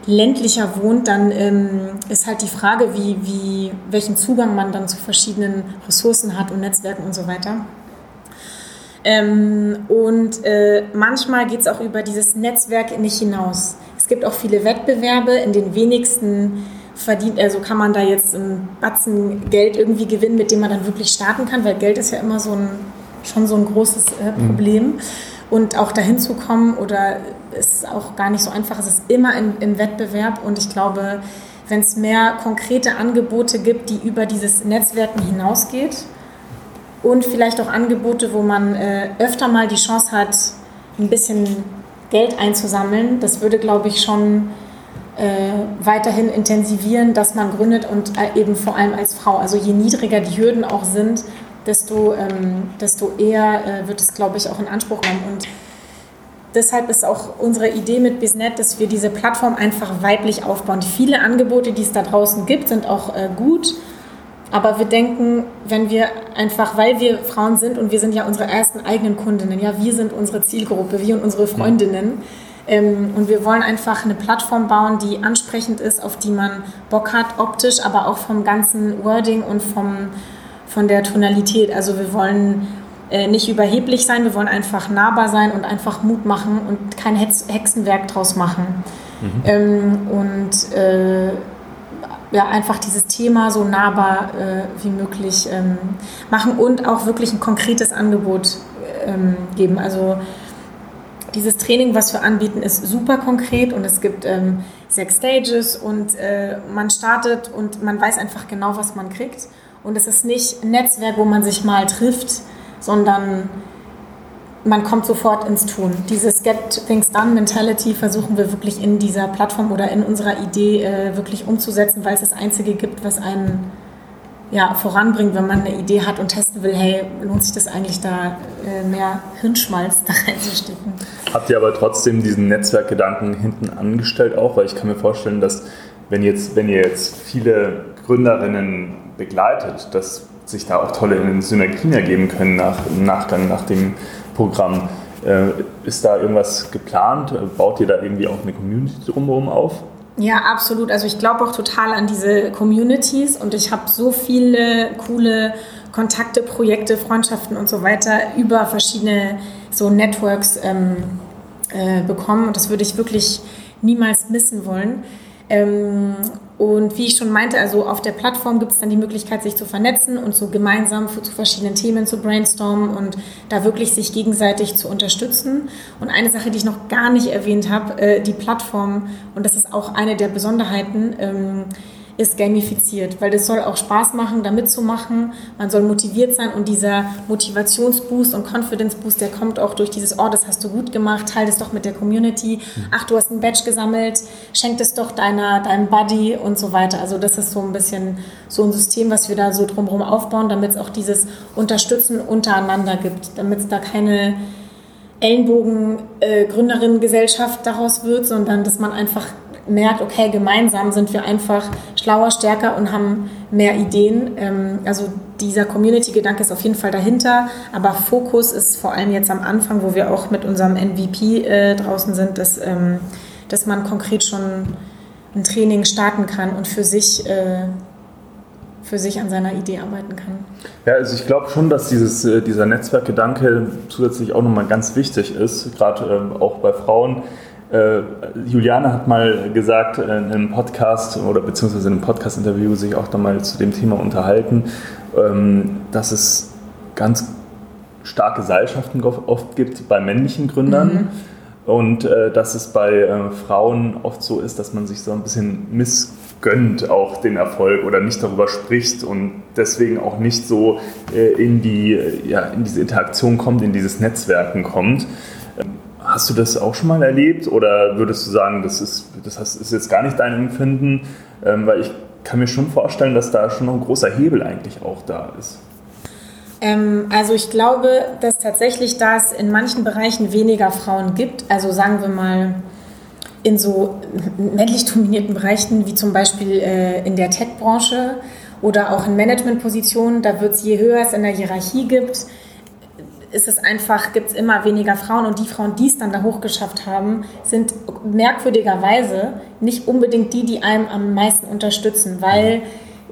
ländlicher wohnt, dann ähm, ist halt die Frage, wie, wie, welchen Zugang man dann zu verschiedenen Ressourcen hat und Netzwerken und so weiter. Ähm, und äh, manchmal geht es auch über dieses Netzwerk nicht hinaus. Es gibt auch viele Wettbewerbe, in den wenigsten verdient, also kann man da jetzt einen Batzen Geld irgendwie gewinnen, mit dem man dann wirklich starten kann, weil Geld ist ja immer so ein, schon so ein großes äh, mhm. Problem. Mhm. Und auch dahin zu kommen oder ist auch gar nicht so einfach. Es ist immer im, im Wettbewerb und ich glaube, wenn es mehr konkrete Angebote gibt, die über dieses Netzwerken hinausgeht, und vielleicht auch Angebote, wo man äh, öfter mal die Chance hat, ein bisschen Geld einzusammeln. Das würde, glaube ich, schon äh, weiterhin intensivieren, dass man gründet und äh, eben vor allem als Frau. Also je niedriger die Hürden auch sind, desto, ähm, desto eher äh, wird es, glaube ich, auch in Anspruch genommen. Und deshalb ist auch unsere Idee mit Biznet, dass wir diese Plattform einfach weiblich aufbauen. Viele Angebote, die es da draußen gibt, sind auch äh, gut aber wir denken, wenn wir einfach, weil wir Frauen sind und wir sind ja unsere ersten eigenen Kundinnen, ja, wir sind unsere Zielgruppe, wir und unsere Freundinnen. Ähm, und wir wollen einfach eine Plattform bauen, die ansprechend ist, auf die man Bock hat, optisch, aber auch vom ganzen Wording und vom, von der Tonalität. Also wir wollen äh, nicht überheblich sein, wir wollen einfach nahbar sein und einfach Mut machen und kein Hexenwerk draus machen. Mhm. Ähm, und äh, ja, einfach dieses Thema so nahbar äh, wie möglich ähm, machen und auch wirklich ein konkretes Angebot ähm, geben. Also dieses Training, was wir anbieten, ist super konkret und es gibt ähm, sechs Stages und äh, man startet und man weiß einfach genau, was man kriegt. Und es ist nicht ein Netzwerk, wo man sich mal trifft, sondern man kommt sofort ins Tun. Dieses Get Things Done Mentality versuchen wir wirklich in dieser Plattform oder in unserer Idee äh, wirklich umzusetzen, weil es das Einzige gibt, was einen ja, voranbringt, wenn man eine Idee hat und testen will, hey, lohnt sich das eigentlich da äh, mehr Hirnschmalz [LAUGHS] da reinzustecken. Habt ihr aber trotzdem diesen Netzwerkgedanken hinten angestellt auch? Weil ich kann mir vorstellen, dass wenn, jetzt, wenn ihr jetzt viele Gründerinnen begleitet, dass sich da auch tolle Synergien ergeben können nach, im Nachgang, nach dem Programm. Äh, ist da irgendwas geplant? Baut ihr da irgendwie auch eine Community drumherum auf? Ja, absolut. Also ich glaube auch total an diese Communities und ich habe so viele coole Kontakte, Projekte, Freundschaften und so weiter über verschiedene so Networks ähm, äh, bekommen und das würde ich wirklich niemals missen wollen. Ähm, und wie ich schon meinte, also auf der Plattform gibt es dann die Möglichkeit, sich zu vernetzen und so gemeinsam zu verschiedenen Themen zu brainstormen und da wirklich sich gegenseitig zu unterstützen. Und eine Sache, die ich noch gar nicht erwähnt habe, äh, die Plattform, und das ist auch eine der Besonderheiten, ähm, ist gamifiziert, weil das soll auch Spaß machen, da mitzumachen. Man soll motiviert sein und dieser Motivationsboost und Confidence Boost, der kommt auch durch dieses, oh, das hast du gut gemacht, teile das doch mit der Community. Ach, du hast ein Badge gesammelt, schenk das doch deiner, deinem Buddy und so weiter. Also das ist so ein bisschen so ein System, was wir da so drumherum aufbauen, damit es auch dieses Unterstützen untereinander gibt, damit es da keine Ellenbogen-Gründerinnen-Gesellschaft äh, daraus wird, sondern dass man einfach merkt, okay, gemeinsam sind wir einfach schlauer, stärker und haben mehr Ideen. Ähm, also dieser Community-Gedanke ist auf jeden Fall dahinter, aber Fokus ist vor allem jetzt am Anfang, wo wir auch mit unserem MVP äh, draußen sind, dass, ähm, dass man konkret schon ein Training starten kann und für sich äh, für sich an seiner Idee arbeiten kann. Ja, also ich glaube schon, dass dieses, äh, dieser Netzwerkgedanke zusätzlich auch nochmal ganz wichtig ist, gerade ähm, auch bei Frauen äh, Juliane hat mal gesagt in einem Podcast oder beziehungsweise in einem Podcast-Interview sich auch da mal zu dem Thema unterhalten, ähm, dass es ganz starke Seilschaften oft gibt bei männlichen Gründern. Mhm. Und äh, dass es bei äh, Frauen oft so ist, dass man sich so ein bisschen missgönnt auch den Erfolg oder nicht darüber spricht und deswegen auch nicht so äh, in, die, ja, in diese Interaktion kommt, in dieses Netzwerken kommt. Hast du das auch schon mal erlebt oder würdest du sagen, das ist, das ist jetzt gar nicht dein Empfinden? Ähm, weil ich kann mir schon vorstellen, dass da schon noch ein großer Hebel eigentlich auch da ist. Ähm, also ich glaube, dass tatsächlich da es in manchen Bereichen weniger Frauen gibt. Also sagen wir mal in so männlich dominierten Bereichen wie zum Beispiel äh, in der Tech-Branche oder auch in Managementpositionen, da wird es je höher es in der Hierarchie gibt, ist es einfach, gibt es immer weniger Frauen und die Frauen, die es dann da hochgeschafft haben, sind merkwürdigerweise nicht unbedingt die, die einem am meisten unterstützen, weil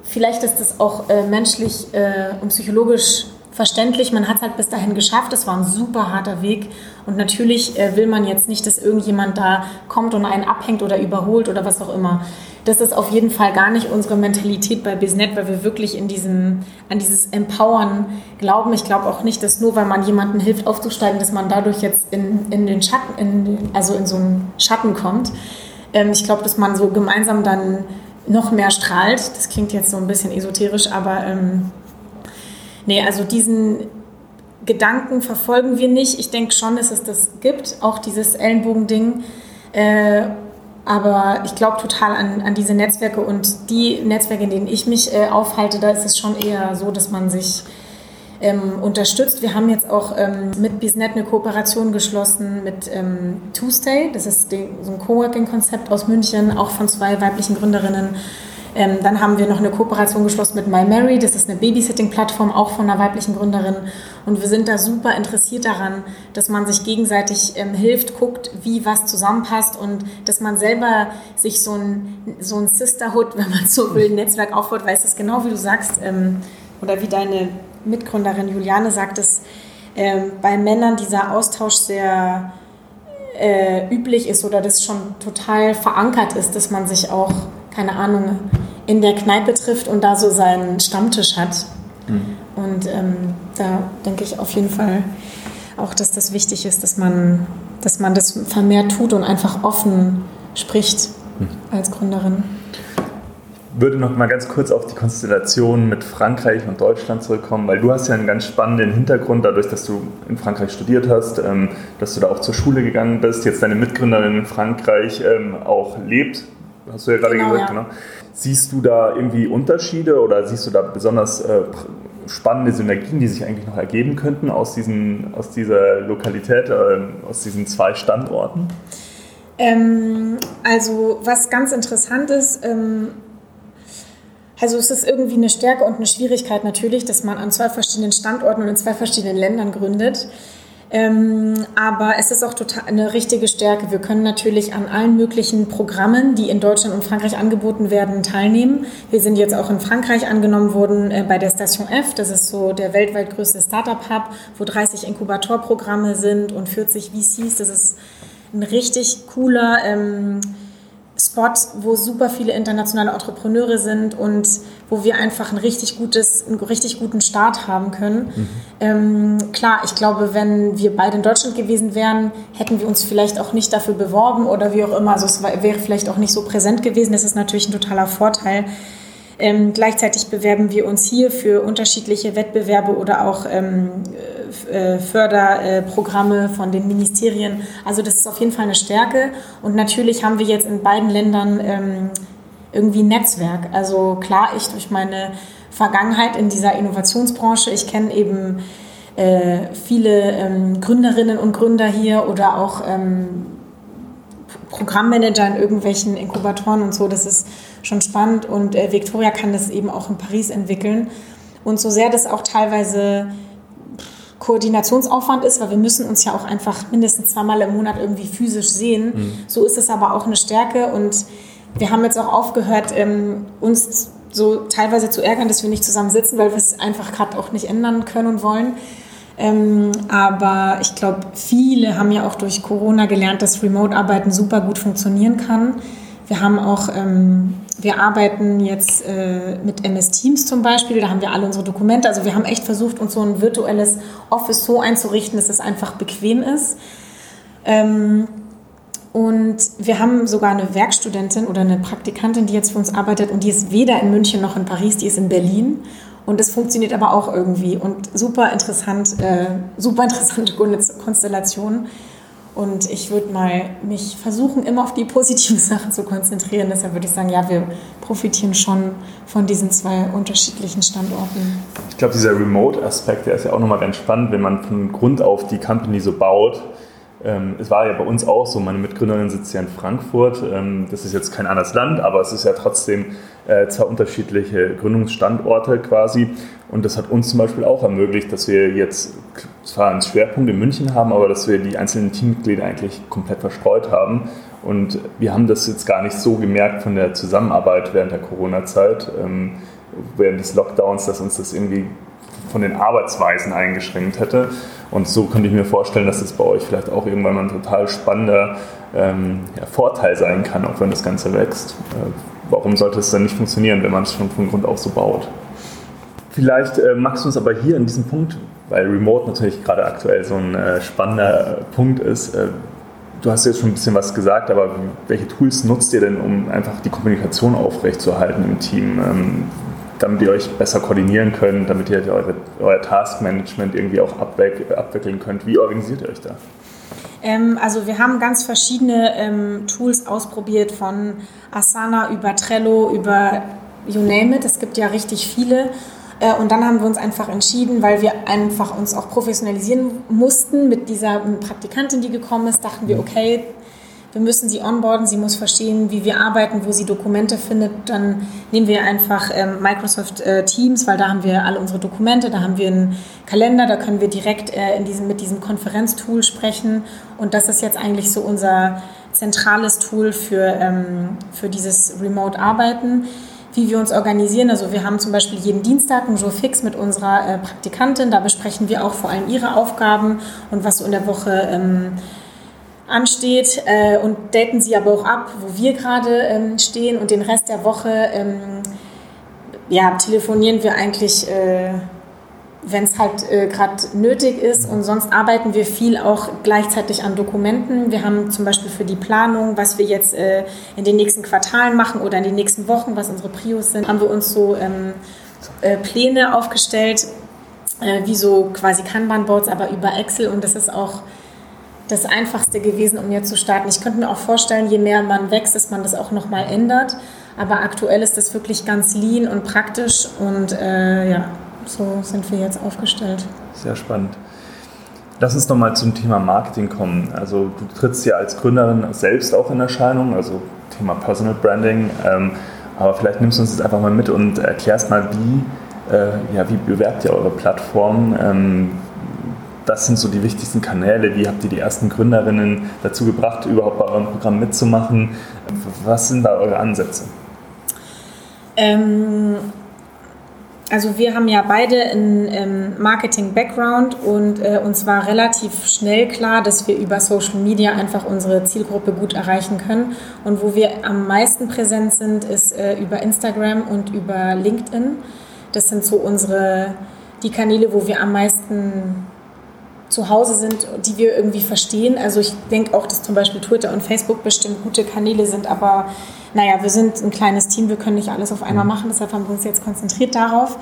vielleicht ist das auch äh, menschlich äh, und psychologisch verständlich, man hat es halt bis dahin geschafft, es war ein super harter Weg. Und natürlich äh, will man jetzt nicht, dass irgendjemand da kommt und einen abhängt oder überholt oder was auch immer das ist auf jeden Fall gar nicht unsere Mentalität bei Biznet, weil wir wirklich in diesem, an dieses Empowern glauben. Ich glaube auch nicht, dass nur weil man jemandem hilft aufzusteigen, dass man dadurch jetzt in, in den Schatten, in, also in so einen Schatten kommt. Ähm, ich glaube, dass man so gemeinsam dann noch mehr strahlt. Das klingt jetzt so ein bisschen esoterisch, aber ähm, nee, also diesen Gedanken verfolgen wir nicht. Ich denke schon, dass es das gibt, auch dieses Ellenbogending. Äh, aber ich glaube total an, an diese Netzwerke und die Netzwerke, in denen ich mich äh, aufhalte, da ist es schon eher so, dass man sich ähm, unterstützt. Wir haben jetzt auch ähm, mit Biznet eine Kooperation geschlossen mit ähm, Tuesday. Das ist die, so ein Coworking-Konzept aus München, auch von zwei weiblichen Gründerinnen. Ähm, dann haben wir noch eine Kooperation geschlossen mit My Mary. Das ist eine Babysitting-Plattform, auch von einer weiblichen Gründerin. Und wir sind da super interessiert daran, dass man sich gegenseitig ähm, hilft, guckt, wie was zusammenpasst und dass man selber sich so ein, so ein Sisterhood, wenn man so will, ein [LAUGHS] Netzwerk aufbaut, weil es ist genau wie du sagst, ähm, oder wie deine Mitgründerin Juliane sagt, dass ähm, bei Männern dieser Austausch sehr äh, üblich ist oder das schon total verankert ist, dass man sich auch keine Ahnung, in der Kneipe trifft und da so seinen Stammtisch hat. Mhm. Und ähm, da denke ich auf jeden Fall auch, dass das wichtig ist, dass man, dass man das vermehrt tut und einfach offen spricht mhm. als Gründerin. Ich würde noch mal ganz kurz auf die Konstellation mit Frankreich und Deutschland zurückkommen, weil du hast ja einen ganz spannenden Hintergrund, dadurch, dass du in Frankreich studiert hast, ähm, dass du da auch zur Schule gegangen bist, jetzt deine Mitgründerin in Frankreich ähm, auch lebt hast du ja gerade genau, gesagt. Ja. Genau. Siehst du da irgendwie Unterschiede oder siehst du da besonders äh, spannende Synergien, die sich eigentlich noch ergeben könnten aus, diesen, aus dieser Lokalität, äh, aus diesen zwei Standorten? Ähm, also was ganz interessant ist, ähm, also es ist irgendwie eine Stärke und eine Schwierigkeit natürlich, dass man an zwei verschiedenen Standorten und in zwei verschiedenen Ländern gründet. Ähm, aber es ist auch total eine richtige Stärke. Wir können natürlich an allen möglichen Programmen, die in Deutschland und Frankreich angeboten werden, teilnehmen. Wir sind jetzt auch in Frankreich angenommen worden äh, bei der Station F. Das ist so der weltweit größte Startup-Hub, wo 30 Inkubatorprogramme sind und 40 VCs. Das ist ein richtig cooler ähm, Spot, wo super viele internationale Entrepreneure sind und wo wir einfach ein richtig gutes, einen richtig guten Start haben können. Mhm. Ähm, klar, ich glaube, wenn wir beide in Deutschland gewesen wären, hätten wir uns vielleicht auch nicht dafür beworben oder wie auch immer. Also es wäre vielleicht auch nicht so präsent gewesen. Das ist natürlich ein totaler Vorteil. Ähm, gleichzeitig bewerben wir uns hier für unterschiedliche Wettbewerbe oder auch ähm, äh, Förderprogramme von den Ministerien. Also das ist auf jeden Fall eine Stärke. Und natürlich haben wir jetzt in beiden Ländern ähm, irgendwie ein Netzwerk. Also klar, ich durch meine Vergangenheit in dieser Innovationsbranche, ich kenne eben äh, viele ähm, Gründerinnen und Gründer hier oder auch ähm, Programmmanager in irgendwelchen Inkubatoren und so. Das ist schon spannend und äh, Victoria kann das eben auch in Paris entwickeln. Und so sehr das auch teilweise Koordinationsaufwand ist, weil wir müssen uns ja auch einfach mindestens zweimal im Monat irgendwie physisch sehen. Mhm. So ist es aber auch eine Stärke und wir haben jetzt auch aufgehört, ähm, uns so teilweise zu ärgern, dass wir nicht zusammen sitzen, weil wir es einfach gerade auch nicht ändern können und wollen. Ähm, aber ich glaube, viele haben ja auch durch Corona gelernt, dass Remote-Arbeiten super gut funktionieren kann. Wir haben auch, ähm, wir arbeiten jetzt äh, mit MS Teams zum Beispiel, da haben wir alle unsere Dokumente. Also wir haben echt versucht, uns so ein virtuelles Office so einzurichten, dass es einfach bequem ist. Ähm, und wir haben sogar eine Werkstudentin oder eine Praktikantin, die jetzt für uns arbeitet und die ist weder in München noch in Paris, die ist in Berlin. Und das funktioniert aber auch irgendwie und super interessant, äh, super interessante Konstellation. Und ich würde mal mich versuchen, immer auf die positiven [LAUGHS] Sachen zu konzentrieren. Deshalb würde ich sagen, ja, wir profitieren schon von diesen zwei unterschiedlichen Standorten. Ich glaube, dieser Remote-Aspekt, der ist ja auch nochmal ganz spannend, wenn man von Grund auf die Company so baut. Ähm, es war ja bei uns auch so, meine Mitgründerin sitzt ja in Frankfurt. Ähm, das ist jetzt kein anderes Land, aber es ist ja trotzdem äh, zwei unterschiedliche Gründungsstandorte quasi. Und das hat uns zum Beispiel auch ermöglicht, dass wir jetzt zwar einen Schwerpunkt in München haben, aber dass wir die einzelnen Teammitglieder eigentlich komplett verstreut haben. Und wir haben das jetzt gar nicht so gemerkt von der Zusammenarbeit während der Corona-Zeit, ähm, während des Lockdowns, dass uns das irgendwie von den Arbeitsweisen eingeschränkt hätte. Und so könnte ich mir vorstellen, dass das bei euch vielleicht auch irgendwann mal ein total spannender ähm, ja, Vorteil sein kann, auch wenn das Ganze wächst. Äh, warum sollte es dann nicht funktionieren, wenn man es schon von Grund auf so baut? Vielleicht äh, magst du uns aber hier in diesem Punkt, weil Remote natürlich gerade aktuell so ein äh, spannender Punkt ist, äh, du hast jetzt schon ein bisschen was gesagt, aber welche Tools nutzt ihr denn, um einfach die Kommunikation aufrechtzuerhalten im Team? Damit ihr euch besser koordinieren könnt, damit ihr eure, euer Taskmanagement irgendwie auch abwickeln könnt. Wie organisiert ihr euch da? Ähm, also wir haben ganz verschiedene ähm, Tools ausprobiert, von Asana über Trello, über you name it. Es gibt ja richtig viele. Äh, und dann haben wir uns einfach entschieden, weil wir einfach uns auch professionalisieren mussten mit dieser Praktikantin, die gekommen ist, dachten wir, mhm. okay, wir müssen sie onboarden, sie muss verstehen, wie wir arbeiten, wo sie Dokumente findet. Dann nehmen wir einfach ähm, Microsoft äh, Teams, weil da haben wir alle unsere Dokumente, da haben wir einen Kalender, da können wir direkt äh, in diesem, mit diesem Konferenztool sprechen. Und das ist jetzt eigentlich so unser zentrales Tool für, ähm, für dieses Remote-Arbeiten wie wir uns organisieren. Also wir haben zum Beispiel jeden Dienstag einen Jour fix mit unserer äh, Praktikantin. Da besprechen wir auch vor allem ihre Aufgaben und was so in der Woche ähm, ansteht äh, und daten sie aber auch ab, wo wir gerade ähm, stehen. Und den Rest der Woche ähm, ja, telefonieren wir eigentlich, äh, wenn es halt äh, gerade nötig ist. Und sonst arbeiten wir viel auch gleichzeitig an Dokumenten. Wir haben zum Beispiel für die Planung, was wir jetzt äh, in den nächsten Quartalen machen oder in den nächsten Wochen, was unsere Prios sind, haben wir uns so ähm, äh, Pläne aufgestellt, äh, wie so quasi Kanban-Boards, aber über Excel. Und das ist auch das Einfachste gewesen, um jetzt zu starten. Ich könnte mir auch vorstellen, je mehr man wächst, dass man das auch nochmal ändert. Aber aktuell ist das wirklich ganz lean und praktisch und äh, ja, so sind wir jetzt aufgestellt. Sehr spannend. Lass uns nochmal zum Thema Marketing kommen. Also du trittst ja als Gründerin selbst auch in Erscheinung, also Thema Personal Branding. Ähm, aber vielleicht nimmst du uns jetzt einfach mal mit und erklärst mal, wie, äh, ja, wie bewerbt ihr eure Plattform? Ähm, das sind so die wichtigsten Kanäle. Wie habt ihr die ersten Gründerinnen dazu gebracht, überhaupt bei eurem Programm mitzumachen? Was sind da eure Ansätze? Ähm, also wir haben ja beide einen ähm, Marketing-Background und äh, uns war relativ schnell klar, dass wir über Social Media einfach unsere Zielgruppe gut erreichen können. Und wo wir am meisten präsent sind, ist äh, über Instagram und über LinkedIn. Das sind so unsere, die Kanäle, wo wir am meisten zu Hause sind, die wir irgendwie verstehen. Also ich denke auch, dass zum Beispiel Twitter und Facebook bestimmt gute Kanäle sind, aber naja, wir sind ein kleines Team, wir können nicht alles auf einmal mhm. machen, deshalb haben wir uns jetzt konzentriert darauf.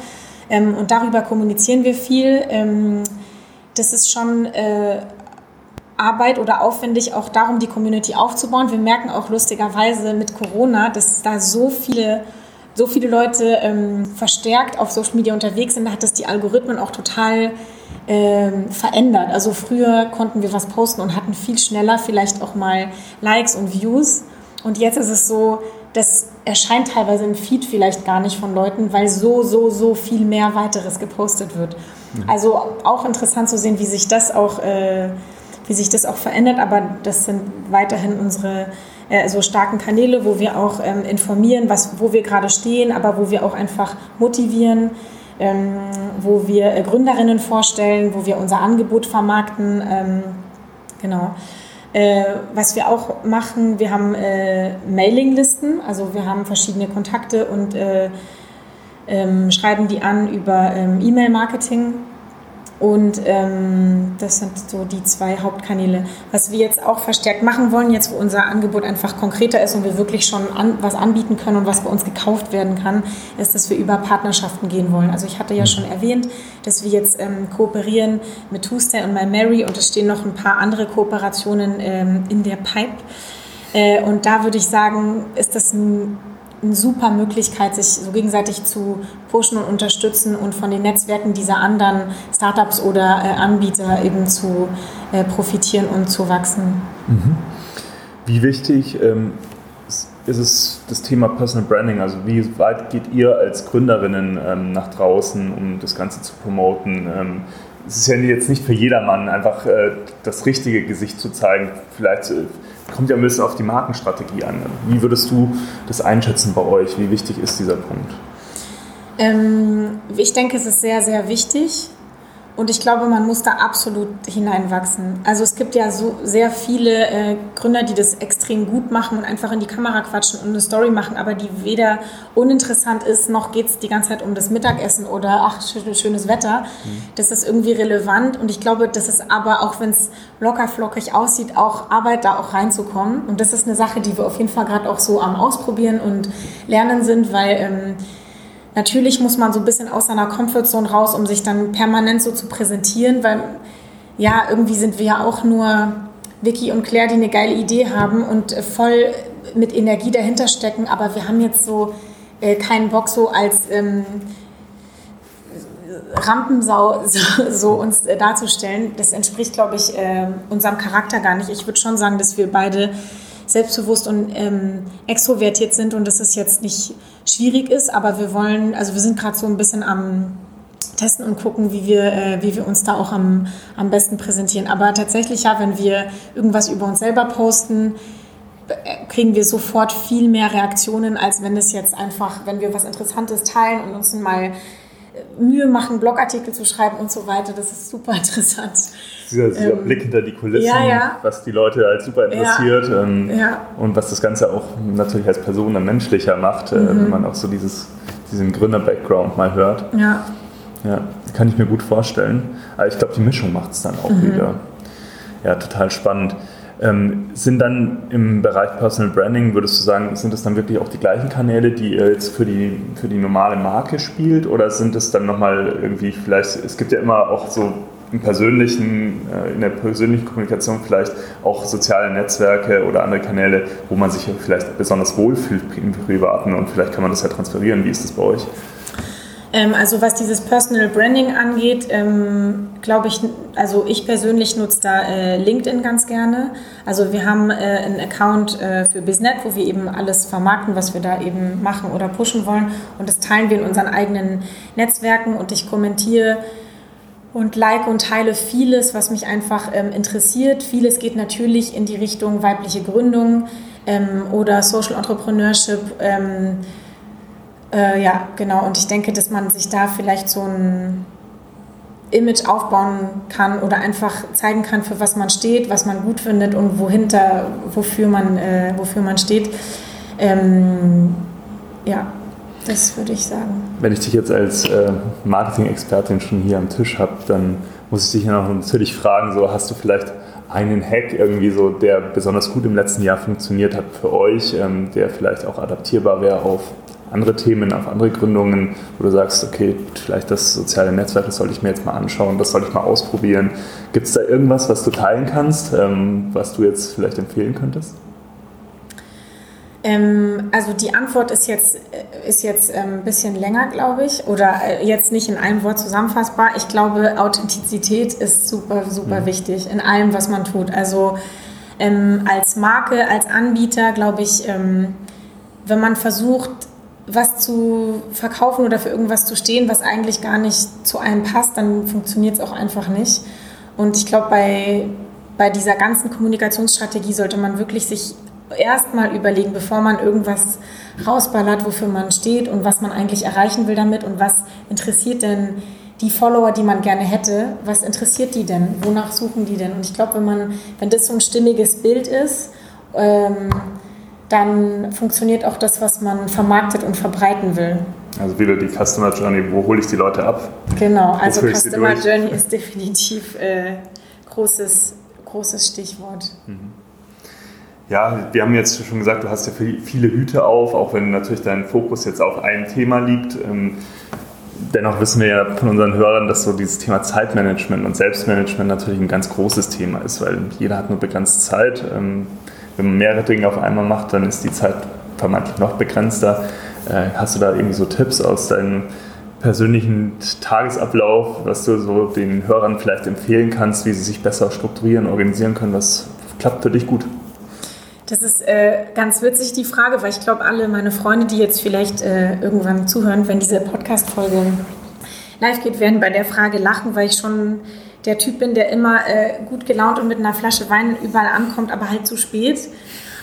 Ähm, und darüber kommunizieren wir viel. Ähm, das ist schon äh, Arbeit oder aufwendig, auch darum, die Community aufzubauen. Wir merken auch lustigerweise mit Corona, dass da so viele so viele Leute ähm, verstärkt auf Social Media unterwegs sind, da hat das die Algorithmen auch total ähm, verändert. Also früher konnten wir was posten und hatten viel schneller vielleicht auch mal Likes und Views. Und jetzt ist es so, das erscheint teilweise im Feed vielleicht gar nicht von Leuten, weil so, so, so viel mehr weiteres gepostet wird. Mhm. Also auch interessant zu sehen, wie sich das auch, äh, wie sich das auch verändert, aber das sind weiterhin unsere äh, so starken Kanäle, wo wir auch ähm, informieren, was, wo wir gerade stehen, aber wo wir auch einfach motivieren, wo wir äh, Gründerinnen vorstellen, wo wir unser Angebot vermarkten. Ähm, genau. Äh, was wir auch machen, wir haben äh, Mailinglisten, also wir haben verschiedene Kontakte und äh, ähm, schreiben die an über ähm, E-Mail-Marketing. Und ähm, das sind so die zwei Hauptkanäle. Was wir jetzt auch verstärkt machen wollen, jetzt wo unser Angebot einfach konkreter ist und wir wirklich schon an, was anbieten können und was bei uns gekauft werden kann, ist, dass wir über Partnerschaften gehen wollen. Also ich hatte ja schon erwähnt, dass wir jetzt ähm, kooperieren mit Tuesday und My Mary und es stehen noch ein paar andere Kooperationen ähm, in der Pipe. Äh, und da würde ich sagen, ist das ein eine super Möglichkeit, sich so gegenseitig zu pushen und unterstützen und von den Netzwerken dieser anderen Startups oder äh, Anbieter eben zu äh, profitieren und zu wachsen. Mhm. Wie wichtig ähm, ist es das Thema Personal Branding? Also wie weit geht ihr als Gründerinnen ähm, nach draußen, um das Ganze zu promoten? Ähm, es ist ja jetzt nicht für jedermann einfach äh, das richtige Gesicht zu zeigen. Vielleicht kommt ja ein bisschen auf die Markenstrategie an. Wie würdest du das einschätzen bei euch? Wie wichtig ist dieser Punkt? Ähm, ich denke, es ist sehr, sehr wichtig. Und ich glaube, man muss da absolut hineinwachsen. Also es gibt ja so sehr viele äh, Gründer, die das extrem gut machen und einfach in die Kamera quatschen und eine Story machen, aber die weder uninteressant ist, noch geht es die ganze Zeit um das Mittagessen oder ach, schönes Wetter. Mhm. Das ist irgendwie relevant und ich glaube, das ist aber, auch wenn es locker flockig aussieht, auch Arbeit, da auch reinzukommen. Und das ist eine Sache, die wir auf jeden Fall gerade auch so am Ausprobieren und Lernen sind, weil... Ähm, Natürlich muss man so ein bisschen aus seiner Comfortzone raus, um sich dann permanent so zu präsentieren, weil ja, irgendwie sind wir ja auch nur Vicky und Claire, die eine geile Idee haben und voll mit Energie dahinter stecken, aber wir haben jetzt so äh, keinen Bock so als ähm, Rampensau [LAUGHS] so, so uns äh, darzustellen. Das entspricht, glaube ich, äh, unserem Charakter gar nicht. Ich würde schon sagen, dass wir beide selbstbewusst und ähm, extrovertiert sind und dass es jetzt nicht schwierig ist, aber wir wollen, also wir sind gerade so ein bisschen am testen und gucken, wie wir, äh, wie wir uns da auch am, am besten präsentieren. Aber tatsächlich, ja, wenn wir irgendwas über uns selber posten, äh, kriegen wir sofort viel mehr Reaktionen, als wenn es jetzt einfach, wenn wir was Interessantes teilen und uns mal Mühe machen, Blogartikel zu schreiben und so weiter. Das ist super [LAUGHS] interessant. Dieser, dieser ähm, Blick hinter die Kulissen, ja, ja. was die Leute halt super interessiert ja. Ähm, und was das Ganze auch natürlich als Person dann menschlicher macht, äh, mhm. wenn man auch so dieses, diesen Gründer-Background mal hört. Ja. Ja, kann ich mir gut vorstellen. Aber ich glaube, die Mischung macht es dann auch mhm. wieder. Ja, total spannend. Ähm, sind dann im Bereich Personal Branding, würdest du sagen, sind es dann wirklich auch die gleichen Kanäle, die ihr jetzt für die, für die normale Marke spielt? Oder sind es dann nochmal irgendwie vielleicht, es gibt ja immer auch so im persönlichen, äh, in der persönlichen Kommunikation vielleicht auch soziale Netzwerke oder andere Kanäle, wo man sich vielleicht besonders wohlfühlt im Privaten und vielleicht kann man das ja transferieren. Wie ist das bei euch? Ähm, also was dieses Personal Branding angeht, ähm, glaube ich, also ich persönlich nutze da äh, LinkedIn ganz gerne. Also wir haben äh, einen Account äh, für Biznet, wo wir eben alles vermarkten, was wir da eben machen oder pushen wollen. Und das teilen wir in unseren eigenen Netzwerken und ich kommentiere und like und teile vieles, was mich einfach ähm, interessiert. Vieles geht natürlich in die Richtung weibliche Gründung ähm, oder Social Entrepreneurship. Ähm, Äh, ja, genau. Und ich denke, dass man sich da vielleicht so ein Image aufbauen kann oder einfach zeigen kann, für was man steht, was man gut findet und wohinter, wofür man, äh, wofür man steht. Ähm, ja, das würde ich sagen. Wenn ich dich jetzt als äh, Marketing-Expertin schon hier am Tisch habe, dann muss ich dich ja noch natürlich fragen, so hast du vielleicht einen Hack irgendwie so, der besonders gut im letzten Jahr funktioniert hat für euch, ähm, der vielleicht auch adaptierbar wäre auf andere Themen, auf andere Gründungen, wo du sagst, okay, vielleicht das soziale Netzwerk, das sollte ich mir jetzt mal anschauen, das sollte ich mal ausprobieren. Gibt es da irgendwas, was du teilen kannst, ähm, was du jetzt vielleicht empfehlen könntest? Ähm, also die Antwort ist jetzt, äh, ist jetzt ein ähm, bisschen länger, glaube ich, oder äh, jetzt nicht in einem Wort zusammenfassbar. Ich glaube, Authentizität ist super, super mhm. wichtig in allem, was man tut. Also ähm, als Marke, als Anbieter, glaube ich, ähm, wenn man versucht, was zu verkaufen oder für irgendwas zu stehen, was eigentlich gar nicht zu einem passt, dann funktioniert es auch einfach nicht. Und ich glaube, bei, bei dieser ganzen Kommunikationsstrategie sollte man wirklich sich erstmal überlegen, bevor man irgendwas rausballert, wofür man steht und was man eigentlich erreichen will damit und was interessiert denn die Follower, die man gerne hätte, was interessiert die denn? Wonach suchen die denn? Und ich glaube, wenn man, wenn das so ein stimmiges Bild ist, ähm, dann funktioniert auch das, was man vermarktet und verbreiten will. Also wieder die Customer Journey, wo hole ich die Leute ab? Genau, also Customer Journey ist definitiv äh, großes, großes Stichwort. Mhm. Ja, wir haben jetzt schon gesagt, du hast ja viele Hüte auf, auch wenn natürlich dein Fokus jetzt auf einem Thema liegt. Ähm, dennoch wissen wir ja von unseren Hörern, dass so dieses Thema Zeitmanagement und Selbstmanagement natürlich ein ganz großes Thema ist, weil jeder hat nur begrenzt Zeit. Wenn man mehrere Dinge auf einmal macht, dann ist die Zeit vermeintlich noch begrenzter. Äh, hast du da irgendwie so Tipps aus deinem persönlichen Tagesablauf, was du so den Hörern vielleicht empfehlen kannst, wie sie sich besser strukturieren, organisieren können? Was klappt für dich gut? Das ist äh, ganz witzig, die Frage, weil ich glaube, alle meine Freunde, die jetzt vielleicht äh, irgendwann zuhören, wenn diese Podcast-Folge live geht, werden bei der Frage lachen, weil ich schon der Typ bin, der immer äh, gut gelaunt und mit einer Flasche Wein überall ankommt, aber halt zu spät.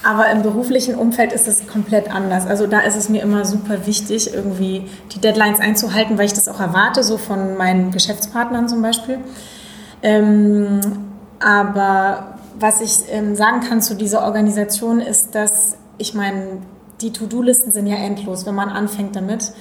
Aber im beruflichen Umfeld ist es komplett anders. Also da ist es mir immer super wichtig, irgendwie die Deadlines einzuhalten, weil ich das auch erwarte, so von meinen Geschäftspartnern zum Beispiel. Ähm, aber was ich ähm, sagen kann zu dieser Organisation ist, dass ich meine, die To-Do-Listen sind ja endlos, wenn man anfängt damit.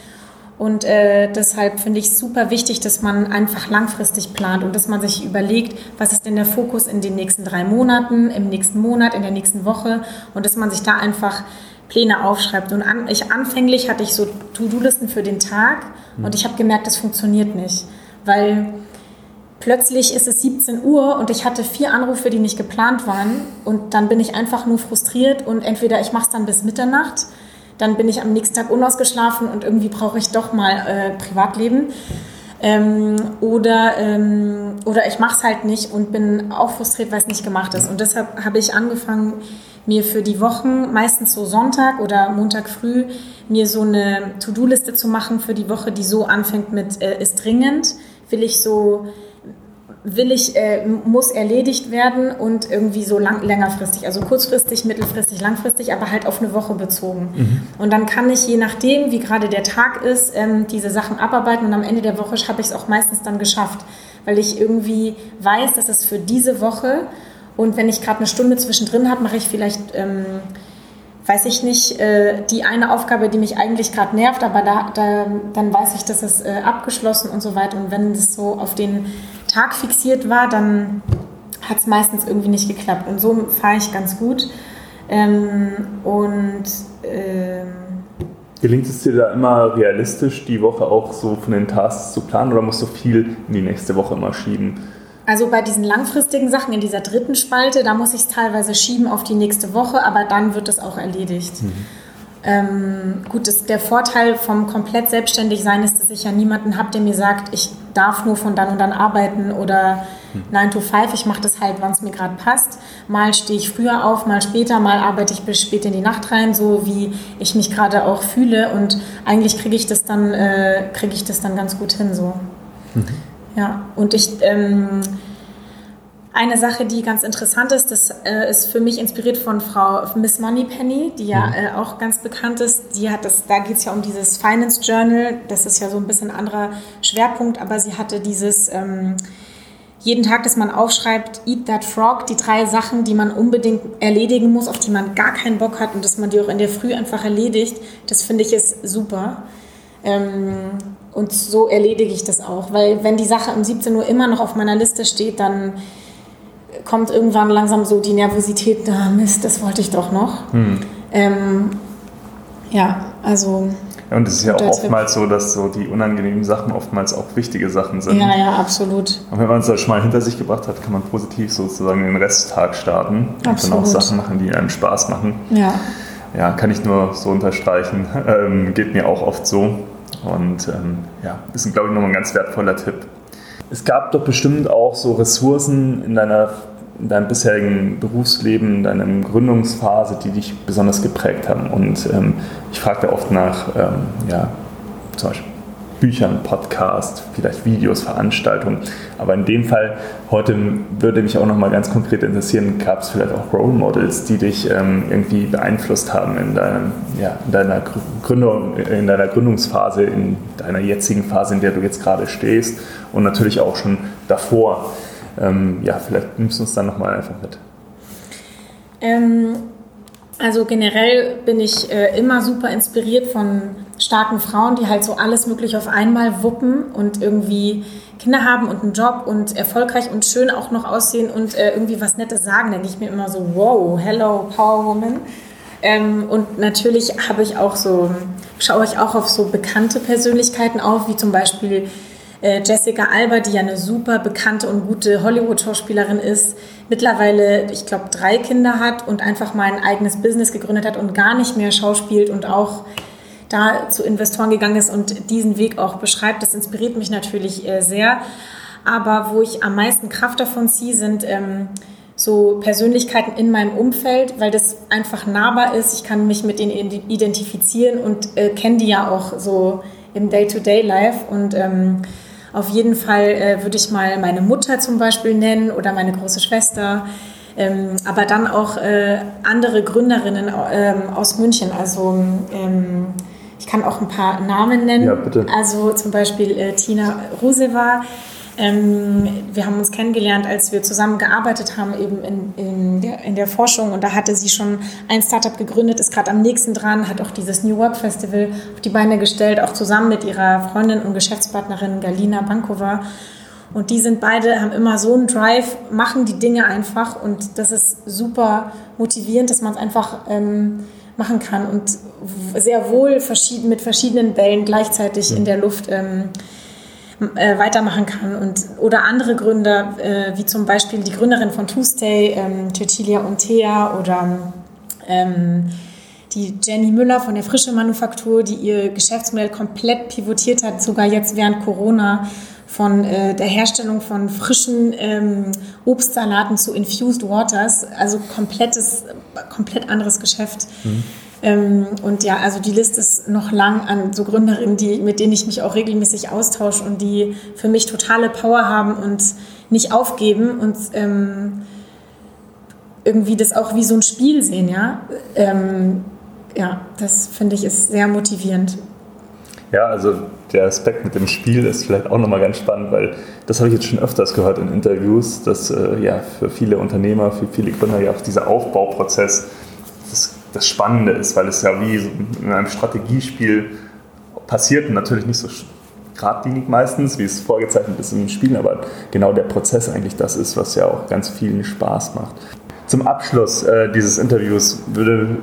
Und äh, deshalb finde ich es super wichtig, dass man einfach langfristig plant und dass man sich überlegt, was ist denn der Fokus in den nächsten drei Monaten, im nächsten Monat, in der nächsten Woche und dass man sich da einfach Pläne aufschreibt. Und an, ich anfänglich hatte ich so To-Do-Listen für den Tag mhm. und ich habe gemerkt, das funktioniert nicht, weil plötzlich ist es 17 Uhr und ich hatte vier Anrufe, die nicht geplant waren. Und dann bin ich einfach nur frustriert und entweder ich mache es dann bis Mitternacht, dann bin ich am nächsten Tag unausgeschlafen und irgendwie brauche ich doch mal äh, Privatleben. Ähm, oder, ähm, oder ich mache es halt nicht und bin auch frustriert, weil es nicht gemacht ist. Und deshalb habe ich angefangen, mir für die Wochen, meistens so Sonntag oder Montag früh, mir so eine To-Do-Liste zu machen für die Woche, die so anfängt mit äh, ist dringend, will ich so will ich, äh, muss erledigt werden und irgendwie so lang, längerfristig, also kurzfristig, mittelfristig, langfristig, aber halt auf eine Woche bezogen. Mhm. Und dann kann ich je nachdem, wie gerade der Tag ist, ähm, diese Sachen abarbeiten und am Ende der Woche habe ich es auch meistens dann geschafft, weil ich irgendwie weiß, dass es für diese Woche und wenn ich gerade eine Stunde zwischendrin habe, mache ich vielleicht... Ähm, weiß ich nicht, äh, die eine Aufgabe, die mich eigentlich gerade nervt, aber da, da, dann weiß ich, dass es äh, abgeschlossen und so weiter. Und wenn es so auf den Tag fixiert war, dann hat es meistens irgendwie nicht geklappt. Und so fahre ich ganz gut. Ähm, und ähm, Gelingt es dir da immer realistisch, die Woche auch so von den Tasks zu planen oder musst du viel in die nächste Woche immer schieben? Also bei diesen langfristigen Sachen in dieser dritten Spalte, da muss ich es teilweise schieben auf die nächste Woche, aber dann wird es auch erledigt. Mhm. Ähm, gut, das, der Vorteil vom komplett selbstständig sein ist, dass ich ja niemanden habe, der mir sagt, ich darf nur von dann und dann arbeiten oder hm. 9 to 5, ich mache das halt, wann es mir gerade passt. Mal stehe ich früher auf, mal später, mal arbeite ich bis spät in die Nacht rein, so wie ich mich gerade auch fühle und eigentlich kriege ich das dann, äh, kriege ich das dann ganz gut hin so. Mhm. Ja, und ich... Ähm, eine Sache, die ganz interessant ist, das äh, ist für mich inspiriert von Frau Miss Moneypenny, die ja mhm. äh, auch ganz bekannt ist. Die hat das, da geht es ja um dieses Finance Journal. Das ist ja so ein bisschen anderer Schwerpunkt, aber sie hatte dieses ähm, jeden Tag, dass man aufschreibt, Eat That Frog, die drei Sachen, die man unbedingt erledigen muss, auf die man gar keinen Bock hat und dass man die auch in der Früh einfach erledigt. Das finde ich ist super. Ähm, und so erledige ich das auch, weil wenn die Sache um 17 Uhr immer noch auf meiner Liste steht, dann kommt irgendwann langsam so die Nervosität, da Mist, das wollte ich doch noch. Hm. Ähm, ja, also. Ja, und es ist ja auch oftmals so, dass so die unangenehmen Sachen oftmals auch wichtige Sachen sind. Ja, ja, absolut. Und wenn man es da schon mal hinter sich gebracht hat, kann man positiv sozusagen den Resttag starten absolut. und dann auch Sachen machen, die einem Spaß machen. Ja. Ja, kann ich nur so unterstreichen. [LAUGHS] Ähm, geht mir auch oft so. Und ähm, ja, ist, glaube ich, nochmal ein ganz wertvoller Tipp. Es gab doch bestimmt auch so Ressourcen in deiner in deinem bisherigen Berufsleben, in deiner Gründungsphase, die dich besonders geprägt haben. Und ähm, ich frage da oft nach, ähm, ja, zum Beispiel Büchern, Podcasts, vielleicht Videos, Veranstaltungen. Aber in dem Fall heute würde mich auch noch mal ganz konkret interessieren, gab es vielleicht auch Role Models, die dich ähm, irgendwie beeinflusst haben in, deinem, ja, in, deiner Gründung, in deiner Gründungsphase, in deiner jetzigen Phase, in der du jetzt gerade stehst und natürlich auch schon davor. Ähm, ja, vielleicht nimmst du uns dann noch mal einfach mit. Ähm, also generell bin ich äh, immer super inspiriert von starken Frauen, die halt so alles möglich auf einmal wuppen und irgendwie Kinder haben und einen Job und erfolgreich und schön auch noch aussehen und äh, irgendwie was Nettes sagen, denke ich mir immer so, wow, hello, Power Woman. Ähm, und natürlich habe ich auch so, schaue ich auch auf so bekannte Persönlichkeiten auf, wie zum Beispiel äh, Jessica Alba, die ja eine super bekannte und gute Hollywood-Schauspielerin ist, mittlerweile, ich glaube, drei Kinder hat und einfach mal ein eigenes Business gegründet hat und gar nicht mehr schauspielt und auch da zu Investoren gegangen ist und diesen Weg auch beschreibt. Das inspiriert mich natürlich äh, sehr. Aber wo ich am meisten Kraft davon ziehe, sind ähm, so Persönlichkeiten in meinem Umfeld, weil das einfach nahbar ist. Ich kann mich mit denen identifizieren und äh, kenne die ja auch so im Day-to-Day-Life. Und ähm, auf jeden Fall äh, würde ich mal meine Mutter zum Beispiel nennen oder meine große Schwester. Ähm, aber dann auch äh, andere Gründerinnen ähm, aus München. Also ähm, ich kann auch ein paar Namen nennen. Ja, bitte. Also zum Beispiel äh, Tina Ruseva. Ähm, wir haben uns kennengelernt, als wir zusammen gearbeitet haben, eben in, in, der, in der Forschung. Und da hatte sie schon ein Startup gegründet, ist gerade am nächsten dran, hat auch dieses New Work Festival auf die Beine gestellt, auch zusammen mit ihrer Freundin und Geschäftspartnerin Galina Bankova. Und die sind beide, haben immer so einen Drive, machen die Dinge einfach. Und das ist super motivierend, dass man es einfach ähm, machen kann und sehr wohl verschieden, mit verschiedenen Bällen gleichzeitig in der Luft ähm, äh, weitermachen kann. Und, oder andere Gründer, äh, wie zum Beispiel die Gründerin von Tuesday, ähm, Cecilia Untea oder ähm, die Jenny Müller von der Frische Manufaktur, die ihr Geschäftsmodell komplett pivotiert hat, sogar jetzt während Corona von äh, der Herstellung von frischen ähm, Obstsalaten zu Infused Waters, also komplettes, komplett anderes Geschäft. Mhm. Ähm, und ja, also die Liste ist noch lang an so Gründerinnen, die, mit denen ich mich auch regelmäßig austausche und die für mich totale Power haben und nicht aufgeben und ähm, irgendwie das auch wie so ein Spiel sehen, ja. Ähm, ja, das finde ich ist sehr motivierend. Ja, also der Aspekt mit dem Spiel ist vielleicht auch nochmal ganz spannend, weil das habe ich jetzt schon öfters gehört in Interviews, dass äh, ja für viele Unternehmer, für viele Gründer ja auch dieser Aufbauprozess das, das Spannende ist, weil es ja wie in einem Strategiespiel passiert und natürlich nicht so geradlinig meistens, wie es vorgezeichnet ist in den Spielen, aber genau der Prozess eigentlich das ist, was ja auch ganz vielen Spaß macht. Zum Abschluss äh, dieses Interviews würde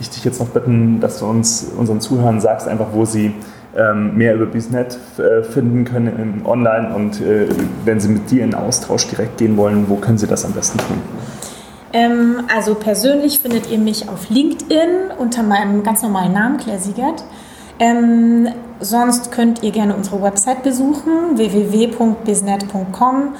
ich dich jetzt noch bitten, dass du uns unseren Zuhörern sagst, einfach wo sie mehr über Biznet äh, finden können online und äh, wenn Sie mit dir in Austausch direkt gehen wollen, wo können Sie das am besten tun? Ähm, also persönlich findet ihr mich auf LinkedIn unter meinem ganz normalen Namen, Claire Siegert. Ähm, sonst könnt ihr gerne unsere Website besuchen, www.biznet.com.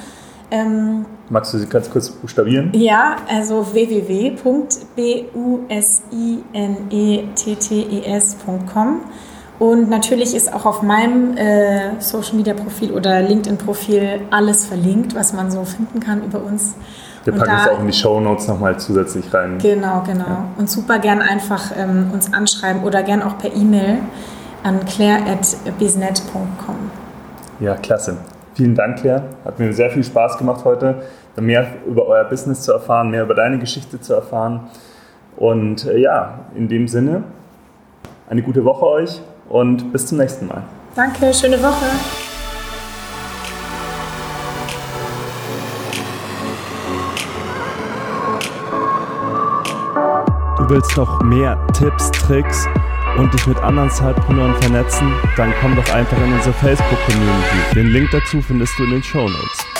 Ähm, Magst du sie ganz kurz buchstabieren? Ja, also www.businettes.com Und natürlich ist auch auf meinem äh, Social Media Profil oder LinkedIn Profil alles verlinkt, was man so finden kann über uns. Wir packen es auch in die Show Notes nochmal zusätzlich rein. Genau, genau. Ja. Und super gern einfach ähm, uns anschreiben oder gern auch per E-Mail an claire.biznet.com. Ja, klasse. Vielen Dank, Claire. Hat mir sehr viel Spaß gemacht heute, mehr über euer Business zu erfahren, mehr über deine Geschichte zu erfahren. Und äh, ja, in dem Sinne, eine gute Woche euch und bis zum nächsten Mal. Danke, schöne Woche. Du willst noch mehr Tipps, Tricks und dich mit anderen Zeitpreneuren vernetzen? Dann komm doch einfach in unsere Facebook-Community. Den Link dazu findest du in den Show Notes.